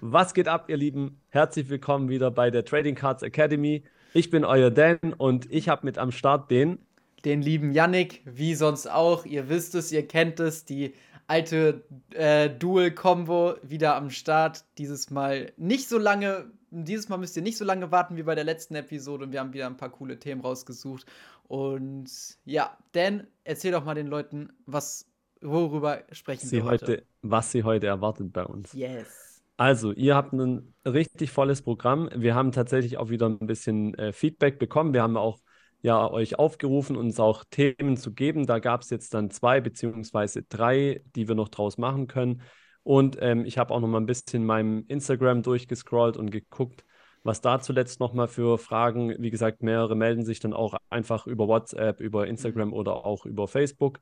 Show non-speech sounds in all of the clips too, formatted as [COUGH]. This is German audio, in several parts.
Was geht ab, ihr Lieben? Herzlich willkommen wieder bei der Trading Cards Academy. Ich bin euer Dan und ich habe mit am Start den. Den lieben Yannick, wie sonst auch. Ihr wisst es, ihr kennt es, die alte äh, Dual-Combo wieder am Start. Dieses Mal nicht so lange, dieses Mal müsst ihr nicht so lange warten wie bei der letzten Episode und wir haben wieder ein paar coole Themen rausgesucht. Und ja, Dan, erzähl doch mal den Leuten, was, worüber sprechen sie wir heute. heute. Was sie heute erwartet bei uns. Yes. Also, ihr habt ein richtig volles Programm. Wir haben tatsächlich auch wieder ein bisschen äh, Feedback bekommen. Wir haben auch ja euch aufgerufen, uns auch Themen zu geben. Da gab es jetzt dann zwei beziehungsweise drei, die wir noch draus machen können. Und ähm, ich habe auch noch mal ein bisschen meinem Instagram durchgescrollt und geguckt, was da zuletzt noch mal für Fragen. Wie gesagt, mehrere melden sich dann auch einfach über WhatsApp, über Instagram oder auch über Facebook.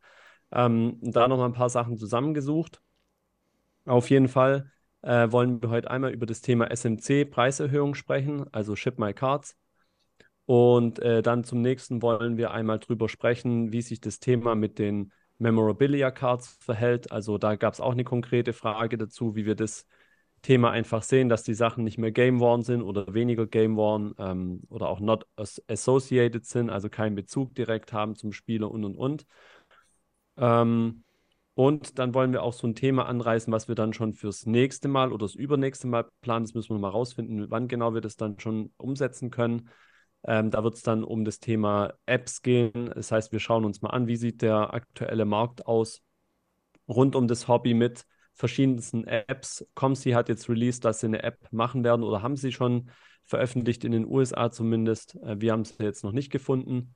Ähm, da noch mal ein paar Sachen zusammengesucht. Auf jeden Fall äh, wollen wir heute einmal über das Thema SMC Preiserhöhung sprechen, also Ship My Cards. Und äh, dann zum nächsten wollen wir einmal drüber sprechen, wie sich das Thema mit den Memorabilia Cards verhält. Also da gab es auch eine konkrete Frage dazu, wie wir das Thema einfach sehen, dass die Sachen nicht mehr Game Worn sind oder weniger Game Worn ähm, oder auch not associated sind, also keinen Bezug direkt haben zum Spieler und und und. Ähm, und dann wollen wir auch so ein Thema anreißen, was wir dann schon fürs nächste Mal oder das übernächste Mal planen. Das müssen wir mal rausfinden, wann genau wir das dann schon umsetzen können. Ähm, da wird es dann um das Thema Apps gehen. Das heißt, wir schauen uns mal an, wie sieht der aktuelle Markt aus rund um das Hobby mit verschiedensten Apps. Comsi hat jetzt released, dass sie eine App machen werden oder haben sie schon veröffentlicht in den USA zumindest. Äh, wir haben sie jetzt noch nicht gefunden.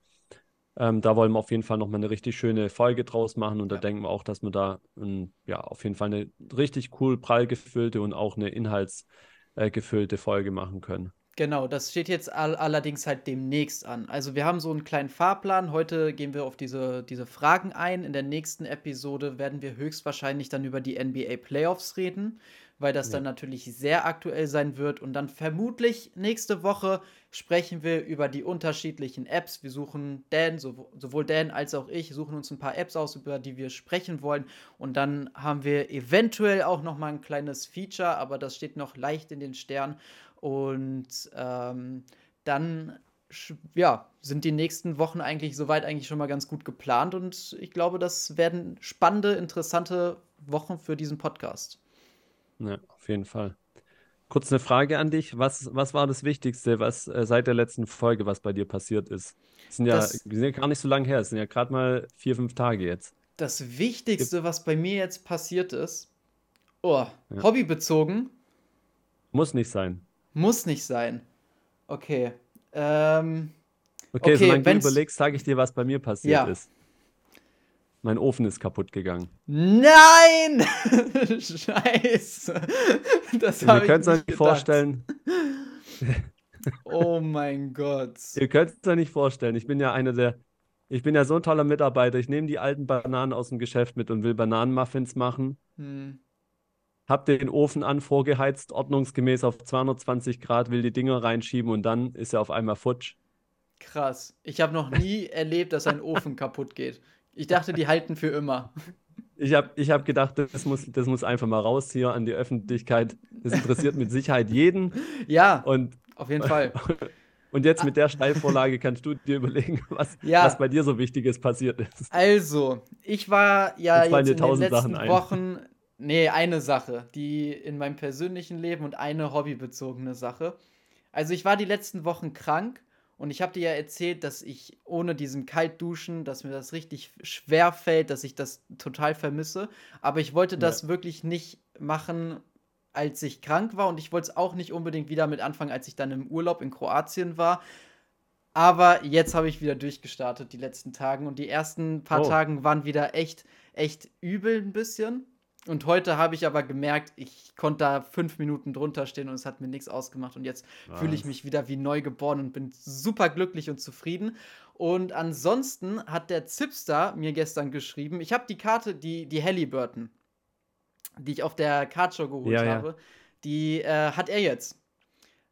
Ähm, da wollen wir auf jeden Fall nochmal eine richtig schöne Folge draus machen und da denken wir auch, dass wir da ähm, ja auf jeden Fall eine richtig cool prall gefüllte und auch eine inhaltsgefüllte äh, Folge machen können. Genau, das steht jetzt all allerdings halt demnächst an. Also wir haben so einen kleinen Fahrplan. Heute gehen wir auf diese, diese Fragen ein. In der nächsten Episode werden wir höchstwahrscheinlich dann über die NBA Playoffs reden weil das ja. dann natürlich sehr aktuell sein wird. Und dann vermutlich nächste Woche sprechen wir über die unterschiedlichen Apps. Wir suchen Dan, sowohl Dan als auch ich, suchen uns ein paar Apps aus, über die wir sprechen wollen. Und dann haben wir eventuell auch noch mal ein kleines Feature, aber das steht noch leicht in den Sternen. Und ähm, dann ja, sind die nächsten Wochen eigentlich soweit eigentlich schon mal ganz gut geplant und ich glaube, das werden spannende, interessante Wochen für diesen Podcast. Ja, auf jeden Fall. Kurz eine Frage an dich. Was, was war das Wichtigste, was äh, seit der letzten Folge, was bei dir passiert ist? Das sind ja, das, sind ja gar nicht so lange her, es sind ja gerade mal vier, fünf Tage jetzt. Das Wichtigste, was bei mir jetzt passiert ist, oh, ja. hobbybezogen. Muss nicht sein. Muss nicht sein. Okay. Ähm, okay, okay, solange du überlegst, sage ich dir, was bei mir passiert ja. ist. Mein Ofen ist kaputt gegangen. Nein! [LAUGHS] Scheiße. Das Ihr könnt es euch nicht vorstellen. oh mein Gott. Ihr könnt es euch nicht vorstellen. Ich bin ja einer der. Ich bin ja so ein toller Mitarbeiter. Ich nehme die alten Bananen aus dem Geschäft mit und will Bananenmuffins machen. Hm. Hab den Ofen an, vorgeheizt, ordnungsgemäß auf 220 Grad, will die Dinger reinschieben und dann ist er auf einmal futsch. Krass. Ich habe noch nie erlebt, dass ein Ofen kaputt geht. Ich dachte, die halten für immer. Ich habe ich hab gedacht, das muss, das muss einfach mal raus hier an die Öffentlichkeit. Das interessiert mit Sicherheit jeden. Ja, und, auf jeden Fall. [LAUGHS] Und jetzt mit der Steilvorlage kannst du dir überlegen, was, ja. was bei dir so Wichtiges passiert ist. Also, ich war ja jetzt, jetzt in den letzten Wochen, nee, eine Sache, die in meinem persönlichen Leben und eine hobbybezogene Sache. Also, ich war die letzten Wochen krank und ich habe dir ja erzählt, dass ich ohne diesen Kaltduschen, dass mir das richtig schwer fällt, dass ich das total vermisse. Aber ich wollte das ja. wirklich nicht machen, als ich krank war. Und ich wollte es auch nicht unbedingt wieder mit anfangen, als ich dann im Urlaub in Kroatien war. Aber jetzt habe ich wieder durchgestartet, die letzten Tagen. Und die ersten paar oh. Tagen waren wieder echt, echt übel ein bisschen. Und heute habe ich aber gemerkt, ich konnte da fünf Minuten drunter stehen und es hat mir nichts ausgemacht. Und jetzt fühle ich mich wieder wie neu geboren und bin super glücklich und zufrieden. Und ansonsten hat der Zipster mir gestern geschrieben, ich habe die Karte, die, die Halliburton, die ich auf der Cardshow geholt ja, habe, ja. die äh, hat er jetzt.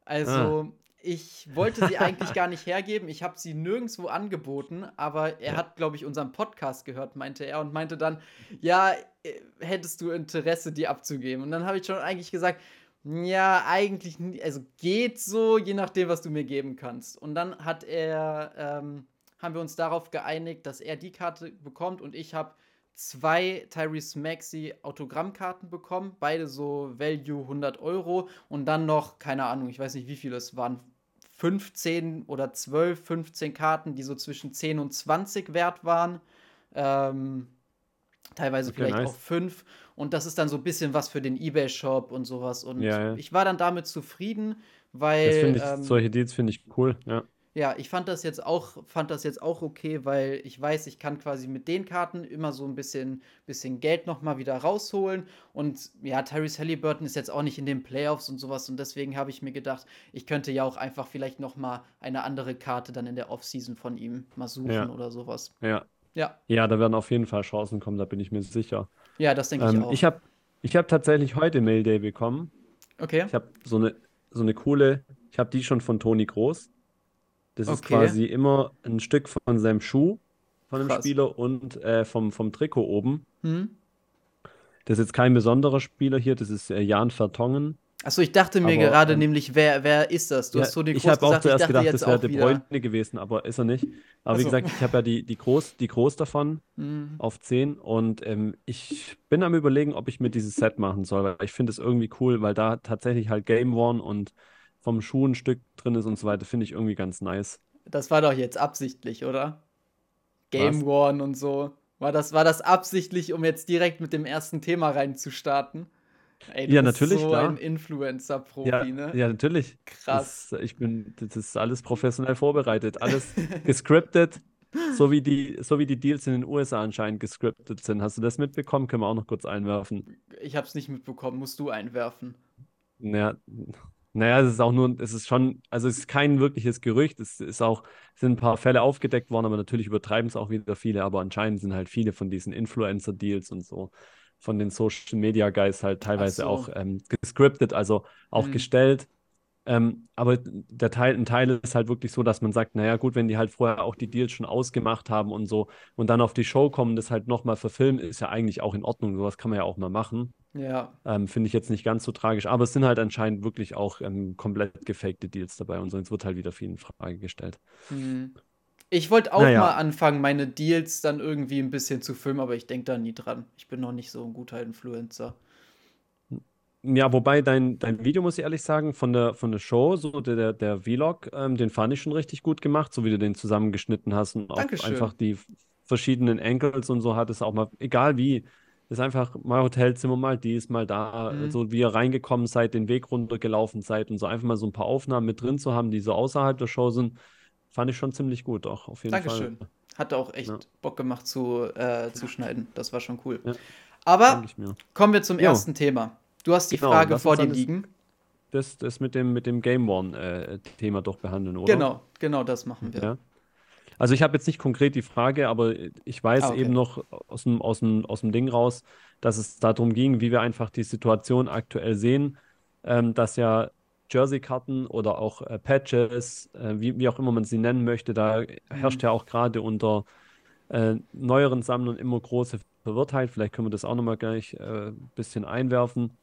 Also, ah. Ich wollte sie eigentlich gar nicht hergeben. Ich habe sie nirgendwo angeboten, aber er ja. hat, glaube ich, unseren Podcast gehört, meinte er, und meinte dann, ja, äh, hättest du Interesse, die abzugeben? Und dann habe ich schon eigentlich gesagt, Ja, eigentlich, also geht so, je nachdem, was du mir geben kannst. Und dann hat er, ähm, haben wir uns darauf geeinigt, dass er die Karte bekommt und ich habe zwei Tyrese Maxi Autogrammkarten bekommen, beide so Value 100 Euro und dann noch, keine Ahnung, ich weiß nicht wie viele es waren, 15 oder 12, 15 Karten, die so zwischen 10 und 20 wert waren. Ähm, teilweise okay, vielleicht nice. auch 5. Und das ist dann so ein bisschen was für den Ebay-Shop und sowas. Und ja, ja. ich war dann damit zufrieden, weil. Ich, ähm, solche Deals finde ich cool, ja. Ja, ich fand das jetzt auch, fand das jetzt auch okay, weil ich weiß, ich kann quasi mit den Karten immer so ein bisschen, bisschen Geld nochmal wieder rausholen. Und ja, Tyrese Halliburton ist jetzt auch nicht in den Playoffs und sowas. Und deswegen habe ich mir gedacht, ich könnte ja auch einfach vielleicht nochmal eine andere Karte dann in der Offseason von ihm mal suchen ja. oder sowas. Ja. Ja. Ja, da werden auf jeden Fall Chancen kommen, da bin ich mir sicher. Ja, das denke ähm, ich auch. Ich habe ich hab tatsächlich heute Mail Day bekommen. Okay. Ich habe so eine, so eine coole, ich habe die schon von Toni Groß. Das ist quasi immer ein Stück von seinem Schuh von dem Krass. Spieler und äh, vom, vom Trikot oben. Hm? Das ist jetzt kein besonderer Spieler hier, das ist äh, Jan Vertongen. Achso, ich dachte mir aber, gerade ähm, nämlich, wer, wer ist das? Du ja, hast so den Ich habe auch zuerst gedacht, das wäre De Bruyne gewesen, aber ist er nicht. Aber also. wie gesagt, ich habe ja die, die, Groß, die Groß davon mhm. auf 10 und ähm, ich bin am überlegen, ob ich mir dieses Set machen soll, weil ich finde es irgendwie cool, weil da tatsächlich halt Game One und vom Schuh ein Stück drin ist und so weiter, finde ich irgendwie ganz nice. Das war doch jetzt absichtlich, oder? Game? Worn und so. War das, war das absichtlich, um jetzt direkt mit dem ersten Thema reinzustarten? Ey, du ja, bist natürlich, so klar. ein Influencer-Profi, ja, ne? Ja, natürlich. Krass. Das, ich bin, das ist alles professionell vorbereitet, alles [LAUGHS] gescriptet, so wie, die, so wie die Deals in den USA anscheinend gescriptet sind. Hast du das mitbekommen? Können wir auch noch kurz einwerfen. Ich habe es nicht mitbekommen, musst du einwerfen. Naja, naja, es ist auch nur, es ist schon, also es ist kein wirkliches Gerücht. Es ist auch, es sind ein paar Fälle aufgedeckt worden, aber natürlich übertreiben es auch wieder viele. Aber anscheinend sind halt viele von diesen Influencer-Deals und so von den Social Media Guys halt teilweise so. auch ähm, gescriptet, also auch mhm. gestellt. Ähm, aber der Teil, ein Teil ist halt wirklich so, dass man sagt, naja, gut, wenn die halt vorher auch die Deals schon ausgemacht haben und so und dann auf die Show kommen, das halt nochmal verfilmen, ist ja eigentlich auch in Ordnung. Sowas kann man ja auch mal machen. Ja. Ähm, Finde ich jetzt nicht ganz so tragisch. Aber es sind halt anscheinend wirklich auch ähm, komplett gefakte Deals dabei und sonst wird halt wieder viel in Frage gestellt. Mhm. Ich wollte auch naja. mal anfangen, meine Deals dann irgendwie ein bisschen zu filmen, aber ich denke da nie dran. Ich bin noch nicht so ein guter Influencer. Ja, wobei dein, dein Video, muss ich ehrlich sagen, von der, von der Show, so der, der Vlog, ähm, den fand ich schon richtig gut gemacht, so wie du den zusammengeschnitten hast und auch Dankeschön. einfach die verschiedenen Angles und so hattest, auch mal, egal wie, ist einfach mal Hotelzimmer, mal dies, mal da, mhm. so wie ihr reingekommen seid, den Weg runtergelaufen seid und so einfach mal so ein paar Aufnahmen mit drin zu haben, die so außerhalb der Show sind, fand ich schon ziemlich gut, auch auf jeden Dankeschön. Fall. Hat auch echt ja. Bock gemacht zu, äh, zu schneiden. Das war schon cool. Ja. Aber kommen wir zum jo. ersten Thema. Du hast die genau, Frage vor dir liegen. Das, das mit dem, mit dem Game One-Thema äh, doch behandeln, oder? Genau, genau das machen wir. Also ich habe jetzt nicht konkret die Frage, aber ich weiß ah, okay. eben noch aus dem, aus, dem, aus dem Ding raus, dass es darum ging, wie wir einfach die Situation aktuell sehen, ähm, dass ja Jersey-Karten oder auch äh, Patches, äh, wie, wie auch immer man sie nennen möchte, da herrscht mhm. ja auch gerade unter äh, neueren Sammlern immer große Verwirrtheit. Vielleicht können wir das auch nochmal gleich ein äh, bisschen einwerfen.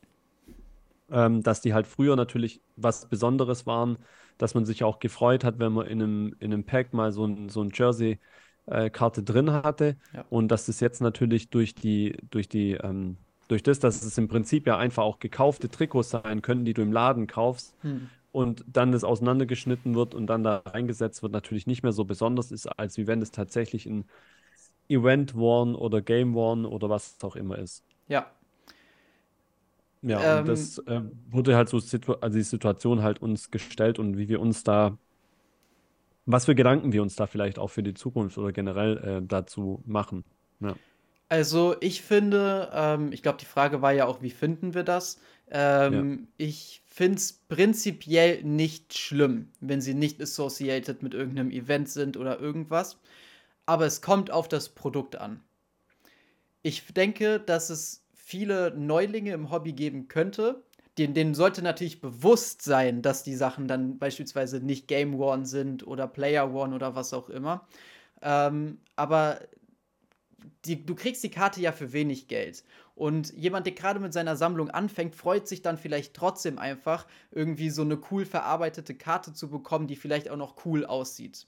Ähm, dass die halt früher natürlich was Besonderes waren, dass man sich auch gefreut hat, wenn man in einem, in einem Pack mal so ein, so ein Jersey-Karte äh, drin hatte. Ja. Und dass das jetzt natürlich durch die, durch die ähm, durch das, dass es im Prinzip ja einfach auch gekaufte Trikots sein können, die du im Laden kaufst hm. und dann das auseinandergeschnitten wird und dann da reingesetzt wird, natürlich nicht mehr so besonders ist, als wie wenn es tatsächlich ein Event One oder Game One oder was auch immer ist. Ja. Ja, ähm, und das äh, wurde halt so, also die Situation halt uns gestellt und wie wir uns da, was für Gedanken wir uns da vielleicht auch für die Zukunft oder generell äh, dazu machen. Ja. Also ich finde, ähm, ich glaube, die Frage war ja auch, wie finden wir das? Ähm, ja. Ich finde es prinzipiell nicht schlimm, wenn sie nicht associated mit irgendeinem Event sind oder irgendwas. Aber es kommt auf das Produkt an. Ich denke, dass es viele Neulinge im Hobby geben könnte. Denen, denen sollte natürlich bewusst sein, dass die Sachen dann beispielsweise nicht Game Worn sind oder Player Worn oder was auch immer. Ähm, aber die, du kriegst die Karte ja für wenig Geld. Und jemand, der gerade mit seiner Sammlung anfängt, freut sich dann vielleicht trotzdem einfach, irgendwie so eine cool verarbeitete Karte zu bekommen, die vielleicht auch noch cool aussieht.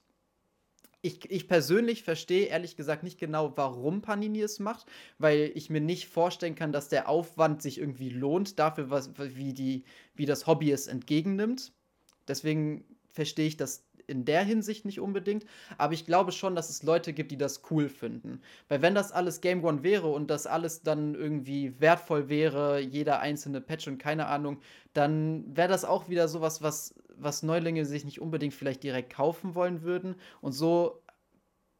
Ich, ich persönlich verstehe ehrlich gesagt nicht genau, warum Panini es macht, weil ich mir nicht vorstellen kann, dass der Aufwand sich irgendwie lohnt dafür, was, wie, die, wie das Hobby es entgegennimmt. Deswegen verstehe ich das in der Hinsicht nicht unbedingt, aber ich glaube schon, dass es Leute gibt, die das cool finden. Weil wenn das alles Game One wäre und das alles dann irgendwie wertvoll wäre, jeder einzelne Patch und keine Ahnung, dann wäre das auch wieder sowas, was, was Neulinge sich nicht unbedingt vielleicht direkt kaufen wollen würden. Und so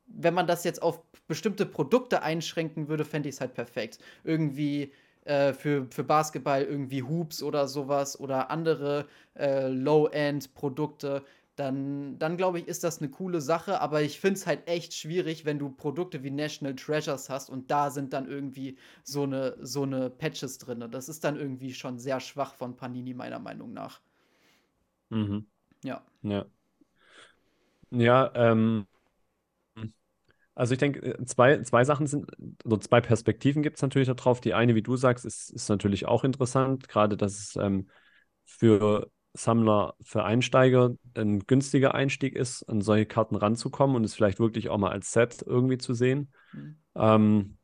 wenn man das jetzt auf bestimmte Produkte einschränken würde, fände ich es halt perfekt. Irgendwie äh, für, für Basketball irgendwie Hoops oder sowas oder andere äh, Low-End-Produkte dann, dann glaube ich, ist das eine coole Sache. Aber ich finde es halt echt schwierig, wenn du Produkte wie National Treasures hast und da sind dann irgendwie so eine, so eine Patches drin. Das ist dann irgendwie schon sehr schwach von Panini, meiner Meinung nach. Mhm. Ja. Ja. Ja, ähm, also ich denke, äh, zwei, zwei Sachen sind, oder zwei Perspektiven gibt es natürlich darauf. Die eine, wie du sagst, ist, ist natürlich auch interessant, gerade dass es ähm, für Sammler für Einsteiger ein günstiger Einstieg ist, an solche Karten ranzukommen und es vielleicht wirklich auch mal als Set irgendwie zu sehen. Mhm. Ähm,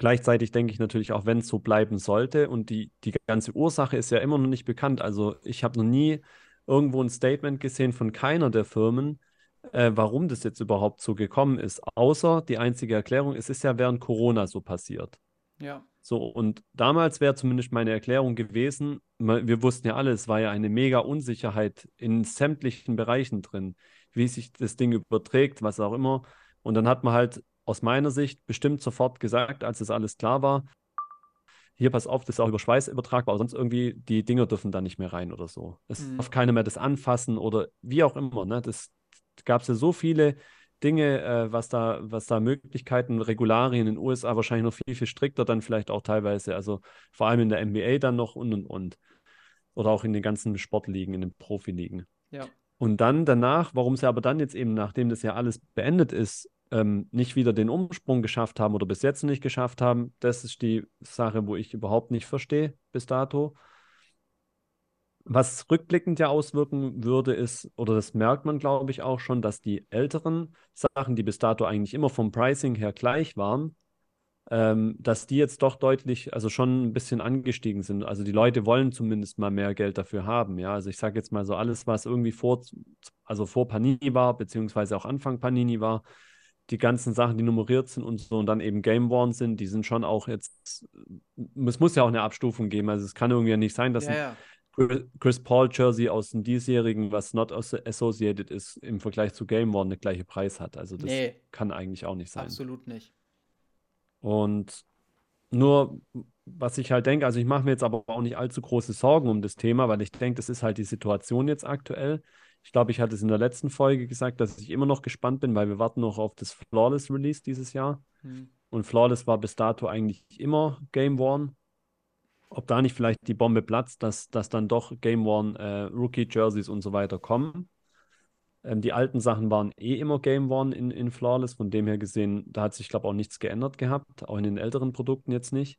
gleichzeitig denke ich natürlich auch, wenn es so bleiben sollte und die, die ganze Ursache ist ja immer noch nicht bekannt. Also ich habe noch nie irgendwo ein Statement gesehen von keiner der Firmen, äh, warum das jetzt überhaupt so gekommen ist. Außer die einzige Erklärung, es ist ja während Corona so passiert. Ja. So, und damals wäre zumindest meine Erklärung gewesen, wir wussten ja alle, es war ja eine mega Unsicherheit in sämtlichen Bereichen drin, wie sich das Ding überträgt, was auch immer. Und dann hat man halt aus meiner Sicht bestimmt sofort gesagt, als es alles klar war, hier pass auf, das ist auch über Schweiß übertragbar, aber sonst irgendwie, die Dinger dürfen da nicht mehr rein oder so. Es mhm. darf keiner mehr das anfassen oder wie auch immer. Ne? Das gab es ja so viele Dinge, äh, was da, was da Möglichkeiten, Regularien in den USA wahrscheinlich noch viel, viel strikter dann vielleicht auch teilweise, also vor allem in der NBA dann noch und und und. Oder auch in den ganzen Sportligen, in den Profiligen. Ja. Und dann danach, warum sie aber dann jetzt eben, nachdem das ja alles beendet ist, ähm, nicht wieder den Umsprung geschafft haben oder bis jetzt nicht geschafft haben, das ist die Sache, wo ich überhaupt nicht verstehe bis dato. Was rückblickend ja auswirken würde, ist, oder das merkt man, glaube ich, auch schon, dass die älteren Sachen, die bis dato eigentlich immer vom Pricing her gleich waren, ähm, dass die jetzt doch deutlich, also schon ein bisschen angestiegen sind. Also die Leute wollen zumindest mal mehr Geld dafür haben. Ja, also ich sage jetzt mal so alles, was irgendwie vor, also vor Panini war, beziehungsweise auch Anfang Panini war, die ganzen Sachen, die nummeriert sind und so und dann eben Game Worn sind, die sind schon auch jetzt, es muss ja auch eine Abstufung geben. Also es kann irgendwie nicht sein, dass ja, ja. Chris Paul Jersey aus dem diesjährigen, was not associated ist, im Vergleich zu Game One, der gleiche Preis hat. Also das nee, kann eigentlich auch nicht sein. Absolut nicht. Und nur, was ich halt denke, also ich mache mir jetzt aber auch nicht allzu große Sorgen um das Thema, weil ich denke, das ist halt die Situation jetzt aktuell. Ich glaube, ich hatte es in der letzten Folge gesagt, dass ich immer noch gespannt bin, weil wir warten noch auf das Flawless Release dieses Jahr. Hm. Und Flawless war bis dato eigentlich immer Game One ob da nicht vielleicht die Bombe platzt, dass, dass dann doch Game One äh, Rookie Jerseys und so weiter kommen. Ähm, die alten Sachen waren eh immer Game One in, in Flawless, von dem her gesehen, da hat sich, glaube ich, auch nichts geändert gehabt, auch in den älteren Produkten jetzt nicht.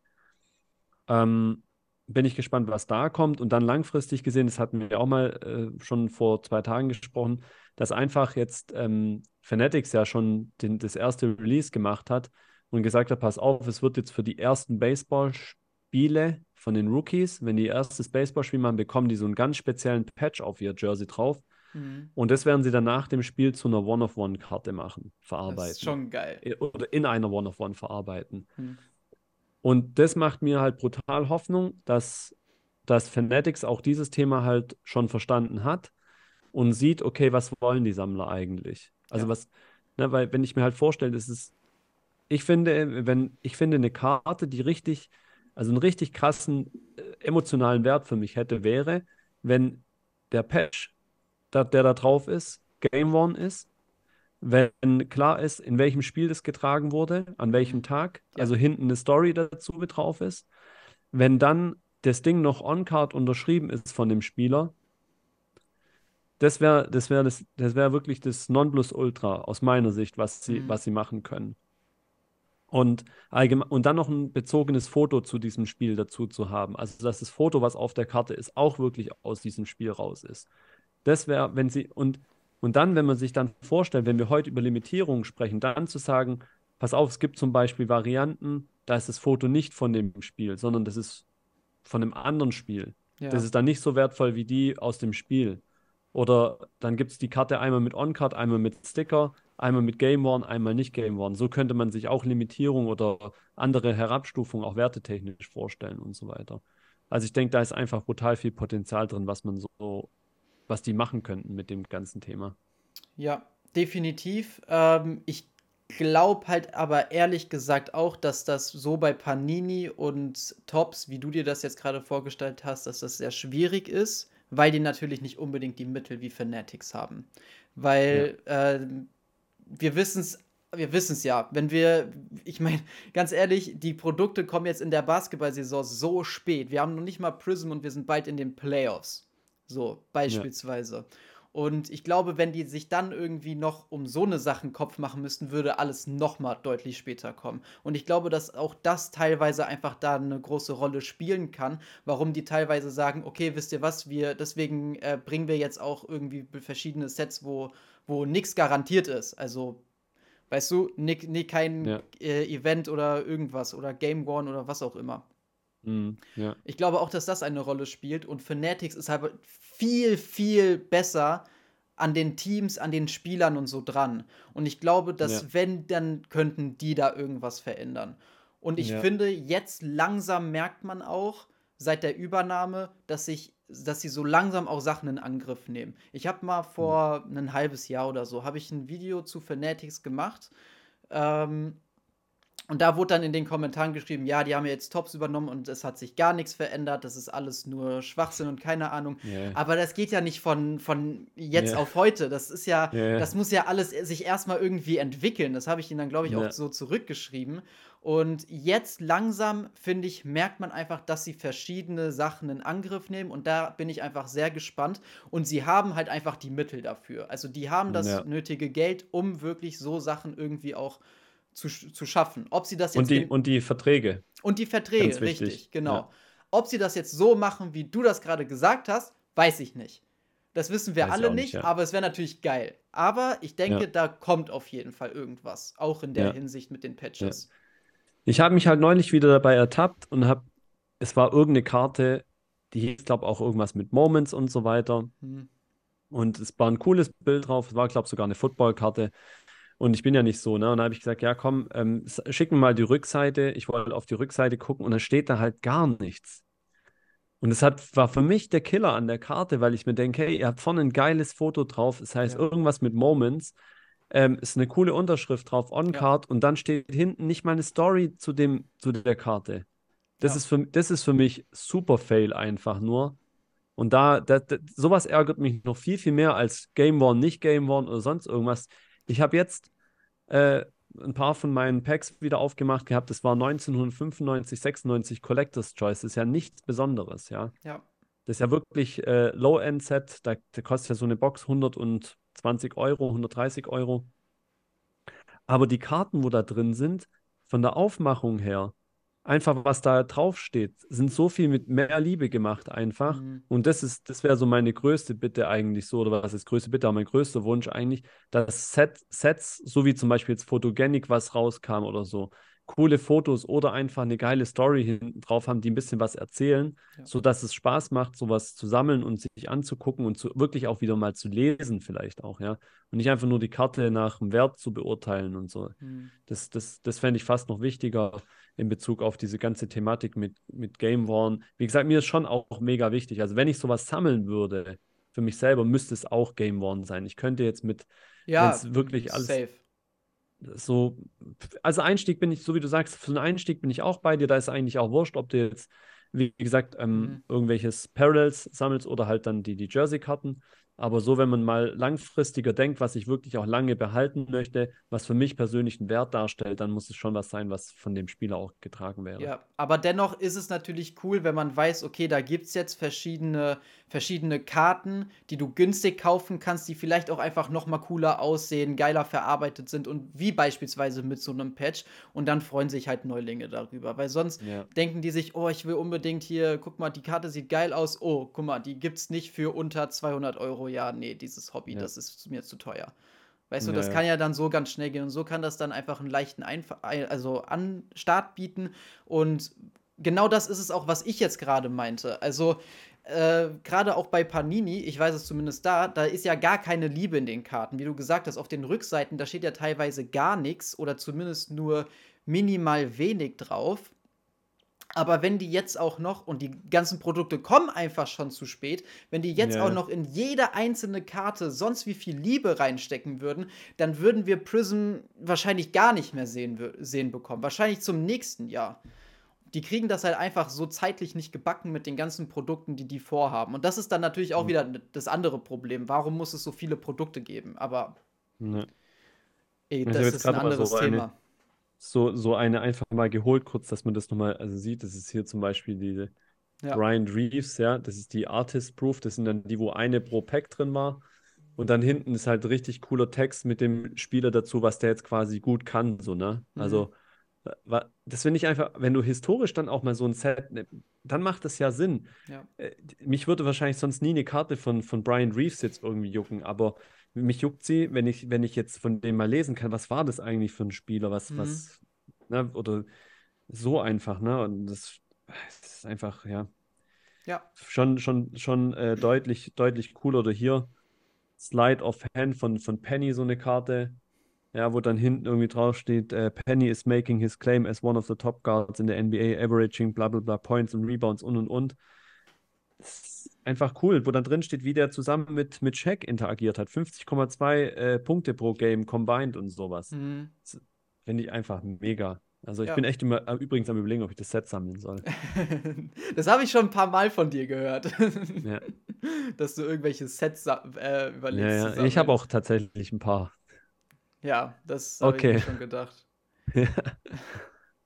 Ähm, bin ich gespannt, was da kommt. Und dann langfristig gesehen, das hatten wir auch mal äh, schon vor zwei Tagen gesprochen, dass einfach jetzt ähm, Fanatics ja schon den, das erste Release gemacht hat und gesagt hat, pass auf, es wird jetzt für die ersten Baseball-Spiele von den Rookies, wenn die erstes Baseballspiel machen, bekommen die so einen ganz speziellen Patch auf ihr Jersey drauf. Mhm. Und das werden sie dann nach dem Spiel zu einer One-of-One-Karte machen, verarbeiten. Das ist schon geil. Oder in einer One-of-One verarbeiten. Mhm. Und das macht mir halt brutal Hoffnung, dass, dass Fanatics auch dieses Thema halt schon verstanden hat und sieht, okay, was wollen die Sammler eigentlich? Also ja. was, ne, weil wenn ich mir halt vorstelle, das ist, ich finde, wenn, ich finde eine Karte, die richtig also einen richtig krassen äh, emotionalen Wert für mich hätte, wäre, wenn der Patch, der, der da drauf ist, Game One ist, wenn klar ist, in welchem Spiel das getragen wurde, an welchem mhm. Tag, also hinten eine Story dazu mit drauf ist, wenn dann das Ding noch on-card unterschrieben ist von dem Spieler, das wäre das wär das, das wär wirklich das Nonplusultra aus meiner Sicht, was sie, mhm. was sie machen können. Und, allgemein, und dann noch ein bezogenes Foto zu diesem Spiel dazu zu haben. Also, dass das Foto, was auf der Karte ist, auch wirklich aus diesem Spiel raus ist. Das wäre, wenn sie, und, und dann, wenn man sich dann vorstellt, wenn wir heute über Limitierungen sprechen, dann zu sagen, pass auf, es gibt zum Beispiel Varianten, da ist das Foto nicht von dem Spiel, sondern das ist von einem anderen Spiel. Ja. Das ist dann nicht so wertvoll wie die aus dem Spiel. Oder dann gibt es die Karte einmal mit On-Card, einmal mit Sticker, einmal mit Game One, einmal nicht Game One. So könnte man sich auch Limitierung oder andere Herabstufungen auch wertetechnisch vorstellen und so weiter. Also ich denke, da ist einfach brutal viel Potenzial drin, was man so, was die machen könnten mit dem ganzen Thema. Ja, definitiv. Ähm, ich glaube halt aber ehrlich gesagt auch, dass das so bei Panini und Tops, wie du dir das jetzt gerade vorgestellt hast, dass das sehr schwierig ist, weil die natürlich nicht unbedingt die Mittel wie Fanatics haben. Weil ja. äh, wir wissen es wir wissen es ja, wenn wir, ich meine, [LAUGHS] ganz ehrlich, die Produkte kommen jetzt in der Basketball-Saison so spät. Wir haben noch nicht mal Prism und wir sind bald in den Playoffs. So, beispielsweise. Ja. Und ich glaube, wenn die sich dann irgendwie noch um so eine Sachen Kopf machen müssten, würde alles noch mal deutlich später kommen. Und ich glaube, dass auch das teilweise einfach da eine große Rolle spielen kann, warum die teilweise sagen, okay, wisst ihr was, wir deswegen äh, bringen wir jetzt auch irgendwie verschiedene Sets, wo wo nichts garantiert ist. Also weißt du, nie kein ja. äh, Event oder irgendwas oder Game One oder was auch immer. Mm, ja. Ich glaube auch, dass das eine Rolle spielt und Fanatics ist halt viel, viel besser an den Teams, an den Spielern und so dran. Und ich glaube, dass ja. wenn, dann könnten die da irgendwas verändern. Und ich ja. finde, jetzt langsam merkt man auch, seit der Übernahme, dass sich dass sie so langsam auch Sachen in Angriff nehmen. Ich habe mal vor mhm. ein halbes Jahr oder so, habe ich ein Video zu Fanatics gemacht. Ähm, und da wurde dann in den Kommentaren geschrieben, ja, die haben jetzt Tops übernommen und es hat sich gar nichts verändert, das ist alles nur Schwachsinn und keine Ahnung. Yeah. Aber das geht ja nicht von, von jetzt yeah. auf heute. Das ist ja, yeah. das muss ja alles sich erstmal irgendwie entwickeln. Das habe ich ihnen dann, glaube ich, auch so zurückgeschrieben. Und jetzt langsam, finde ich, merkt man einfach, dass sie verschiedene Sachen in Angriff nehmen. Und da bin ich einfach sehr gespannt. Und sie haben halt einfach die Mittel dafür. Also die haben das ja. nötige Geld, um wirklich so Sachen irgendwie auch zu zu, zu schaffen. Ob sie das jetzt. Und die, und die Verträge. Und die Verträge, richtig, genau. Ja. Ob sie das jetzt so machen, wie du das gerade gesagt hast, weiß ich nicht. Das wissen wir weiß alle nicht, ja. aber es wäre natürlich geil. Aber ich denke, ja. da kommt auf jeden Fall irgendwas, auch in der Hinsicht mit den Patches. Ich habe mich halt neulich wieder dabei ertappt und habe, es war irgendeine Karte, die hieß, glaube auch irgendwas mit Moments und so weiter. Hm. Und es war ein cooles Bild drauf, es war, glaube ich, sogar eine Footballkarte. Und ich bin ja nicht so, ne? Und da habe ich gesagt, ja, komm, ähm, schick mir mal die Rückseite. Ich wollte auf die Rückseite gucken und da steht da halt gar nichts. Und es hat, war für mich der Killer an der Karte, weil ich mir denke, hey, ihr habt vorne ein geiles Foto drauf. Das heißt, ja. irgendwas mit Moments. Ähm, ist eine coole Unterschrift drauf, On-Card, ja. und dann steht hinten nicht mal eine Story zu, dem, zu der Karte. Das, ja. ist für, das ist für mich super Fail einfach nur. Und da, da, da, sowas ärgert mich noch viel, viel mehr als Game One, nicht Game One oder sonst irgendwas. Ich habe jetzt äh, ein paar von meinen Packs wieder aufgemacht gehabt. Das war 1995, 96 Collector's Choice. Das ist ja nichts Besonderes, ja. Ja. Das ist ja wirklich äh, Low-End-Set. Da, da, kostet ja so eine Box 120 Euro, 130 Euro. Aber die Karten, wo da drin sind, von der Aufmachung her, einfach was da draufsteht, sind so viel mit mehr Liebe gemacht einfach. Mhm. Und das ist, das wäre so meine größte Bitte eigentlich so, oder was ist größte Bitte, aber mein größter Wunsch eigentlich, dass Set, Sets, so wie zum Beispiel jetzt Photogenic was rauskam oder so, coole Fotos oder einfach eine geile Story hinten drauf haben, die ein bisschen was erzählen, ja. sodass es Spaß macht, sowas zu sammeln und sich anzugucken und zu, wirklich auch wieder mal zu lesen, vielleicht auch, ja. Und nicht einfach nur die Karte nach dem Wert zu beurteilen und so. Mhm. Das, das, das fände ich fast noch wichtiger in Bezug auf diese ganze Thematik mit, mit Game Worn. Wie gesagt, mir ist schon auch mega wichtig. Also, wenn ich sowas sammeln würde, für mich selber, müsste es auch Game Worn sein. Ich könnte jetzt mit, ja, wirklich alles. Safe. So, also Einstieg bin ich, so wie du sagst, für einen Einstieg bin ich auch bei dir. Da ist eigentlich auch wurscht, ob du jetzt, wie gesagt, ähm, mhm. irgendwelches Parallels sammelst oder halt dann die, die Jersey-Karten. Aber so, wenn man mal langfristiger denkt, was ich wirklich auch lange behalten möchte, was für mich persönlich einen Wert darstellt, dann muss es schon was sein, was von dem Spieler auch getragen wäre. Ja, aber dennoch ist es natürlich cool, wenn man weiß, okay, da gibt es jetzt verschiedene, verschiedene Karten, die du günstig kaufen kannst, die vielleicht auch einfach noch mal cooler aussehen, geiler verarbeitet sind und wie beispielsweise mit so einem Patch. Und dann freuen sich halt Neulinge darüber, weil sonst ja. denken die sich, oh, ich will unbedingt hier, guck mal, die Karte sieht geil aus, oh, guck mal, die gibt es nicht für unter 200 Euro ja, nee, dieses Hobby, ja. das ist mir zu teuer. Weißt du, das kann ja dann so ganz schnell gehen und so kann das dann einfach einen leichten Einf also an Start bieten und genau das ist es auch, was ich jetzt gerade meinte. Also äh, gerade auch bei Panini, ich weiß es zumindest da, da ist ja gar keine Liebe in den Karten. Wie du gesagt hast, auf den Rückseiten, da steht ja teilweise gar nichts oder zumindest nur minimal wenig drauf. Aber wenn die jetzt auch noch, und die ganzen Produkte kommen einfach schon zu spät, wenn die jetzt ja. auch noch in jede einzelne Karte sonst wie viel Liebe reinstecken würden, dann würden wir Prism wahrscheinlich gar nicht mehr sehen, sehen bekommen. Wahrscheinlich zum nächsten Jahr. Die kriegen das halt einfach so zeitlich nicht gebacken mit den ganzen Produkten, die die vorhaben. Und das ist dann natürlich auch mhm. wieder das andere Problem. Warum muss es so viele Produkte geben? Aber ne. ey, das ist ein anderes so Thema. Eine so, so eine einfach mal geholt, kurz, dass man das nochmal also sieht. Das ist hier zum Beispiel diese ja. Brian Reeves, ja, das ist die Artist Proof, das sind dann die, wo eine pro Pack drin war. Und dann hinten ist halt richtig cooler Text mit dem Spieler dazu, was der jetzt quasi gut kann, so, ne? Mhm. Also, das finde ich einfach, wenn du historisch dann auch mal so ein Set, ne, dann macht das ja Sinn. Ja. Äh, mich würde wahrscheinlich sonst nie eine Karte von, von Brian Reeves jetzt irgendwie jucken, aber mich juckt sie, wenn ich, wenn ich jetzt von dem mal lesen kann, was war das eigentlich für ein Spieler, was, mhm. was, ne, oder so einfach, ne? Und das, das ist einfach, ja. Ja. Schon, schon, schon äh, deutlich, deutlich cooler. Oder hier Slide of Hand von, von Penny, so eine Karte. Ja, wo dann hinten irgendwie draufsteht, äh, Penny is making his claim as one of the top guards in the NBA, averaging bla bla bla Points und Rebounds und und und. Das einfach cool, wo dann drin steht, wie der zusammen mit, mit Shaq interagiert hat. 50,2 äh, Punkte pro Game combined und sowas. Mhm. Finde ich einfach mega. Also ich ja. bin echt immer äh, übrigens am überlegen, ob ich das Set sammeln soll. [LAUGHS] das habe ich schon ein paar Mal von dir gehört. ja. [LAUGHS] Dass du irgendwelche Sets äh, überlegst. Ja, ja. Ich habe auch tatsächlich ein paar. Ja, das habe okay. ich mir schon gedacht. [LAUGHS] ja.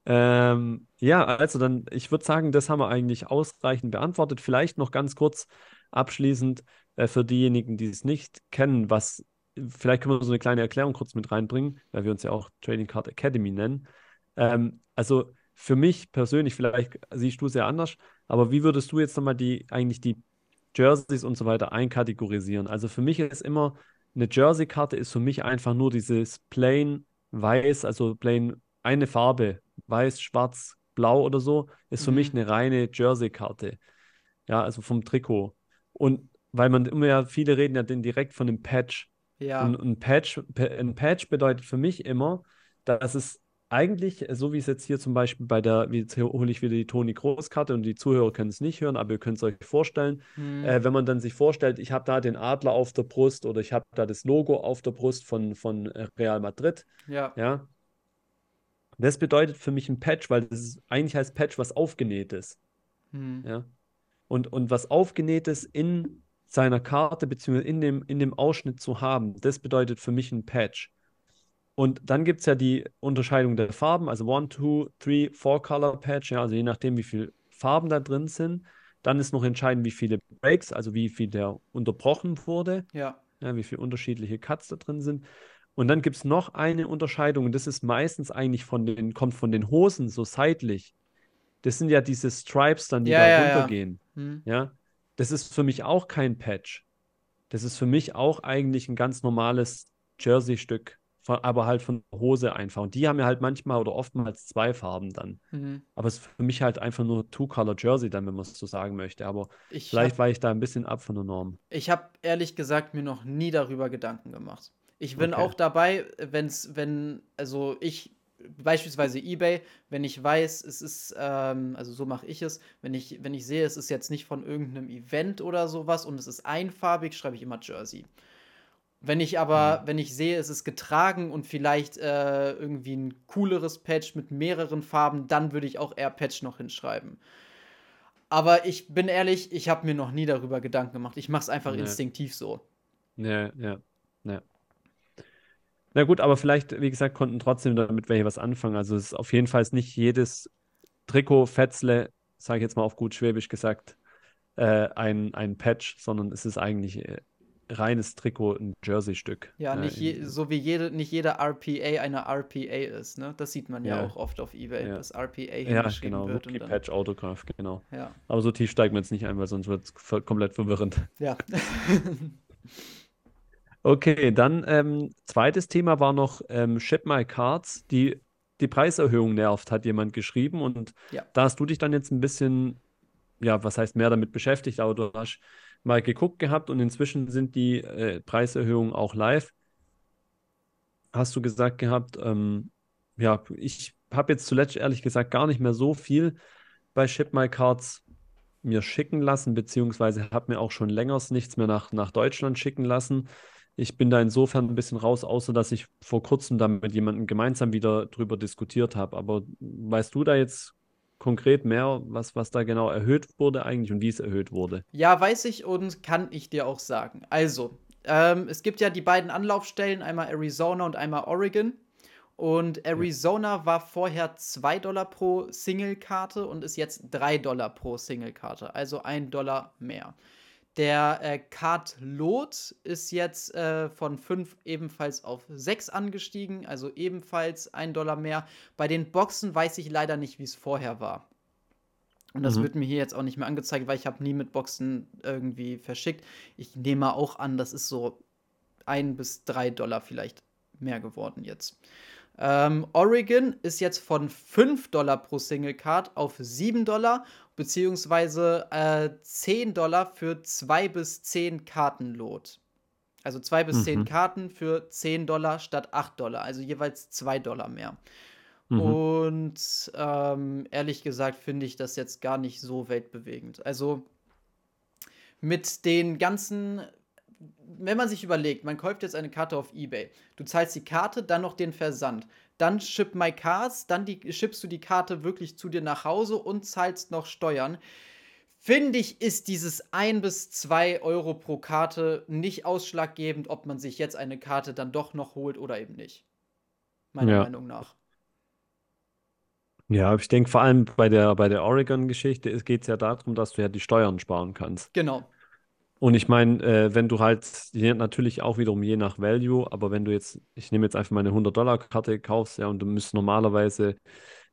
Ähm, ja, also dann, ich würde sagen, das haben wir eigentlich ausreichend beantwortet. Vielleicht noch ganz kurz abschließend äh, für diejenigen, die es nicht kennen, was, vielleicht können wir so eine kleine Erklärung kurz mit reinbringen, weil wir uns ja auch Trading Card Academy nennen. Ähm, also für mich persönlich, vielleicht siehst du es ja anders, aber wie würdest du jetzt nochmal die, eigentlich die Jerseys und so weiter einkategorisieren? Also für mich ist immer, eine Jersey-Karte ist für mich einfach nur dieses plain weiß, also plain eine Farbe weiß, schwarz, blau oder so, ist für mhm. mich eine reine Jersey-Karte. Ja, also vom Trikot. Und weil man immer ja, viele reden ja dann direkt von einem Patch. Ja. Und ein Patch, ein Patch bedeutet für mich immer, dass es eigentlich, so wie es jetzt hier zum Beispiel bei der, wie jetzt hole ich wieder die Toni Großkarte und die Zuhörer können es nicht hören, aber ihr könnt es euch vorstellen, mhm. äh, wenn man dann sich vorstellt, ich habe da den Adler auf der Brust oder ich habe da das Logo auf der Brust von, von Real Madrid, ja. ja, das bedeutet für mich ein Patch, weil das ist, eigentlich heißt Patch was aufgenähtes. Hm. Ja. Und, und was aufgenähtes in seiner Karte bzw. In dem, in dem Ausschnitt zu haben, das bedeutet für mich ein Patch. Und dann gibt es ja die Unterscheidung der Farben, also One, Two, Three, Four Color Patch, ja, also je nachdem, wie viele Farben da drin sind. Dann ist noch entscheidend, wie viele Breaks, also wie viel der unterbrochen wurde. Ja. ja wie viele unterschiedliche Cuts da drin sind. Und dann gibt es noch eine Unterscheidung, und das ist meistens eigentlich von den, kommt von den Hosen so seitlich. Das sind ja diese Stripes dann, die ja, da ja, runtergehen. Ja. Hm. ja. Das ist für mich auch kein Patch. Das ist für mich auch eigentlich ein ganz normales Jersey-Stück, aber halt von der Hose einfach. Und die haben ja halt manchmal oder oftmals zwei Farben dann. Mhm. Aber es ist für mich halt einfach nur Two-Color Jersey dann, wenn man es so sagen möchte. Aber ich vielleicht war ich da ein bisschen ab von der Norm. Ich habe ehrlich gesagt mir noch nie darüber Gedanken gemacht. Ich bin okay. auch dabei, wenn's, wenn, also ich beispielsweise eBay, wenn ich weiß, es ist, ähm, also so mache ich es, wenn ich, wenn ich sehe, es ist jetzt nicht von irgendeinem Event oder sowas und es ist einfarbig, schreibe ich immer Jersey. Wenn ich aber, mhm. wenn ich sehe, es ist getragen und vielleicht äh, irgendwie ein cooleres Patch mit mehreren Farben, dann würde ich auch eher Patch noch hinschreiben. Aber ich bin ehrlich, ich habe mir noch nie darüber Gedanken gemacht. Ich mache es einfach nee. instinktiv so. Ja, ja, ja. Na gut, aber vielleicht, wie gesagt, konnten trotzdem damit welche was anfangen. Also es ist auf jeden Fall nicht jedes Trikot, Fetzle, sage ich jetzt mal auf gut Schwäbisch gesagt, äh, ein, ein Patch, sondern es ist eigentlich äh, reines Trikot, ein Jersey-Stück. Ja, äh, nicht je, so wie jede, nicht jeder RPA eine RPA ist, ne? Das sieht man ja, ja auch oft auf Ebay, ja. dass RPA ja, genau, wird. Rookie Patch Autograph, genau. Ja. Aber so tief steigen wir jetzt nicht ein, weil sonst wird es komplett verwirrend. Ja. [LAUGHS] okay, dann ähm, zweites Thema war noch ähm, Ship My Cards, die die Preiserhöhung nervt, hat jemand geschrieben. Und ja. da hast du dich dann jetzt ein bisschen, ja, was heißt mehr damit beschäftigt, aber du hast mal geguckt gehabt und inzwischen sind die äh, Preiserhöhungen auch live. Hast du gesagt gehabt, ähm, ja, ich habe jetzt zuletzt ehrlich gesagt gar nicht mehr so viel bei Ship My Cards mir schicken lassen, beziehungsweise habe mir auch schon länger nichts mehr nach, nach Deutschland schicken lassen. Ich bin da insofern ein bisschen raus, außer dass ich vor kurzem da mit jemandem gemeinsam wieder drüber diskutiert habe. Aber weißt du da jetzt konkret mehr, was, was da genau erhöht wurde eigentlich und wie es erhöht wurde? Ja, weiß ich und kann ich dir auch sagen. Also, ähm, es gibt ja die beiden Anlaufstellen, einmal Arizona und einmal Oregon. Und Arizona war vorher 2 Dollar pro Single-Karte und ist jetzt 3 Dollar pro Single-Karte, also 1 Dollar mehr. Der äh, Card Lot ist jetzt äh, von 5 ebenfalls auf 6 angestiegen, also ebenfalls 1 Dollar mehr. Bei den Boxen weiß ich leider nicht, wie es vorher war. Und das mhm. wird mir hier jetzt auch nicht mehr angezeigt, weil ich habe nie mit Boxen irgendwie verschickt. Ich nehme auch an, das ist so 1 bis 3 Dollar vielleicht mehr geworden jetzt. Ähm, Oregon ist jetzt von 5 Dollar pro Single Card auf 7 Dollar, beziehungsweise äh, 10 Dollar für 2 bis 10 Kartenlot. Also 2 bis mhm. 10 Karten für 10 Dollar statt 8 Dollar, also jeweils 2 Dollar mehr. Mhm. Und ähm, ehrlich gesagt finde ich das jetzt gar nicht so weltbewegend. Also mit den ganzen wenn man sich überlegt, man kauft jetzt eine Karte auf Ebay, du zahlst die Karte, dann noch den Versand, dann ship my cards, dann die, schippst du die Karte wirklich zu dir nach Hause und zahlst noch Steuern. Finde ich, ist dieses 1 bis 2 Euro pro Karte nicht ausschlaggebend, ob man sich jetzt eine Karte dann doch noch holt oder eben nicht. Meiner ja. Meinung nach. Ja, ich denke vor allem bei der, bei der Oregon-Geschichte geht es ja darum, dass du ja die Steuern sparen kannst. Genau. Und ich meine, äh, wenn du halt, natürlich auch wiederum je nach Value, aber wenn du jetzt, ich nehme jetzt einfach meine 100-Dollar-Karte kaufst, ja, und du müsst normalerweise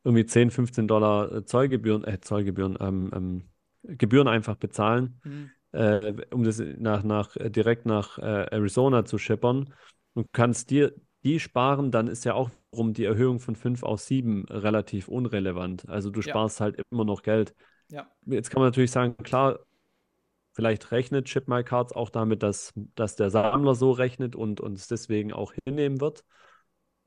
irgendwie 10, 15 Dollar äh, Zollgebühren, äh, Zollgebühren, ähm, ähm, Gebühren einfach bezahlen, mhm. äh, um das nach, nach, äh, direkt nach äh, Arizona zu schippern und kannst dir die sparen, dann ist ja auch um die Erhöhung von 5 auf 7 relativ unrelevant. Also du sparst ja. halt immer noch Geld. Ja. Jetzt kann man natürlich sagen, klar, Vielleicht rechnet Chip My Cards auch damit, dass, dass der Sammler so rechnet und uns deswegen auch hinnehmen wird.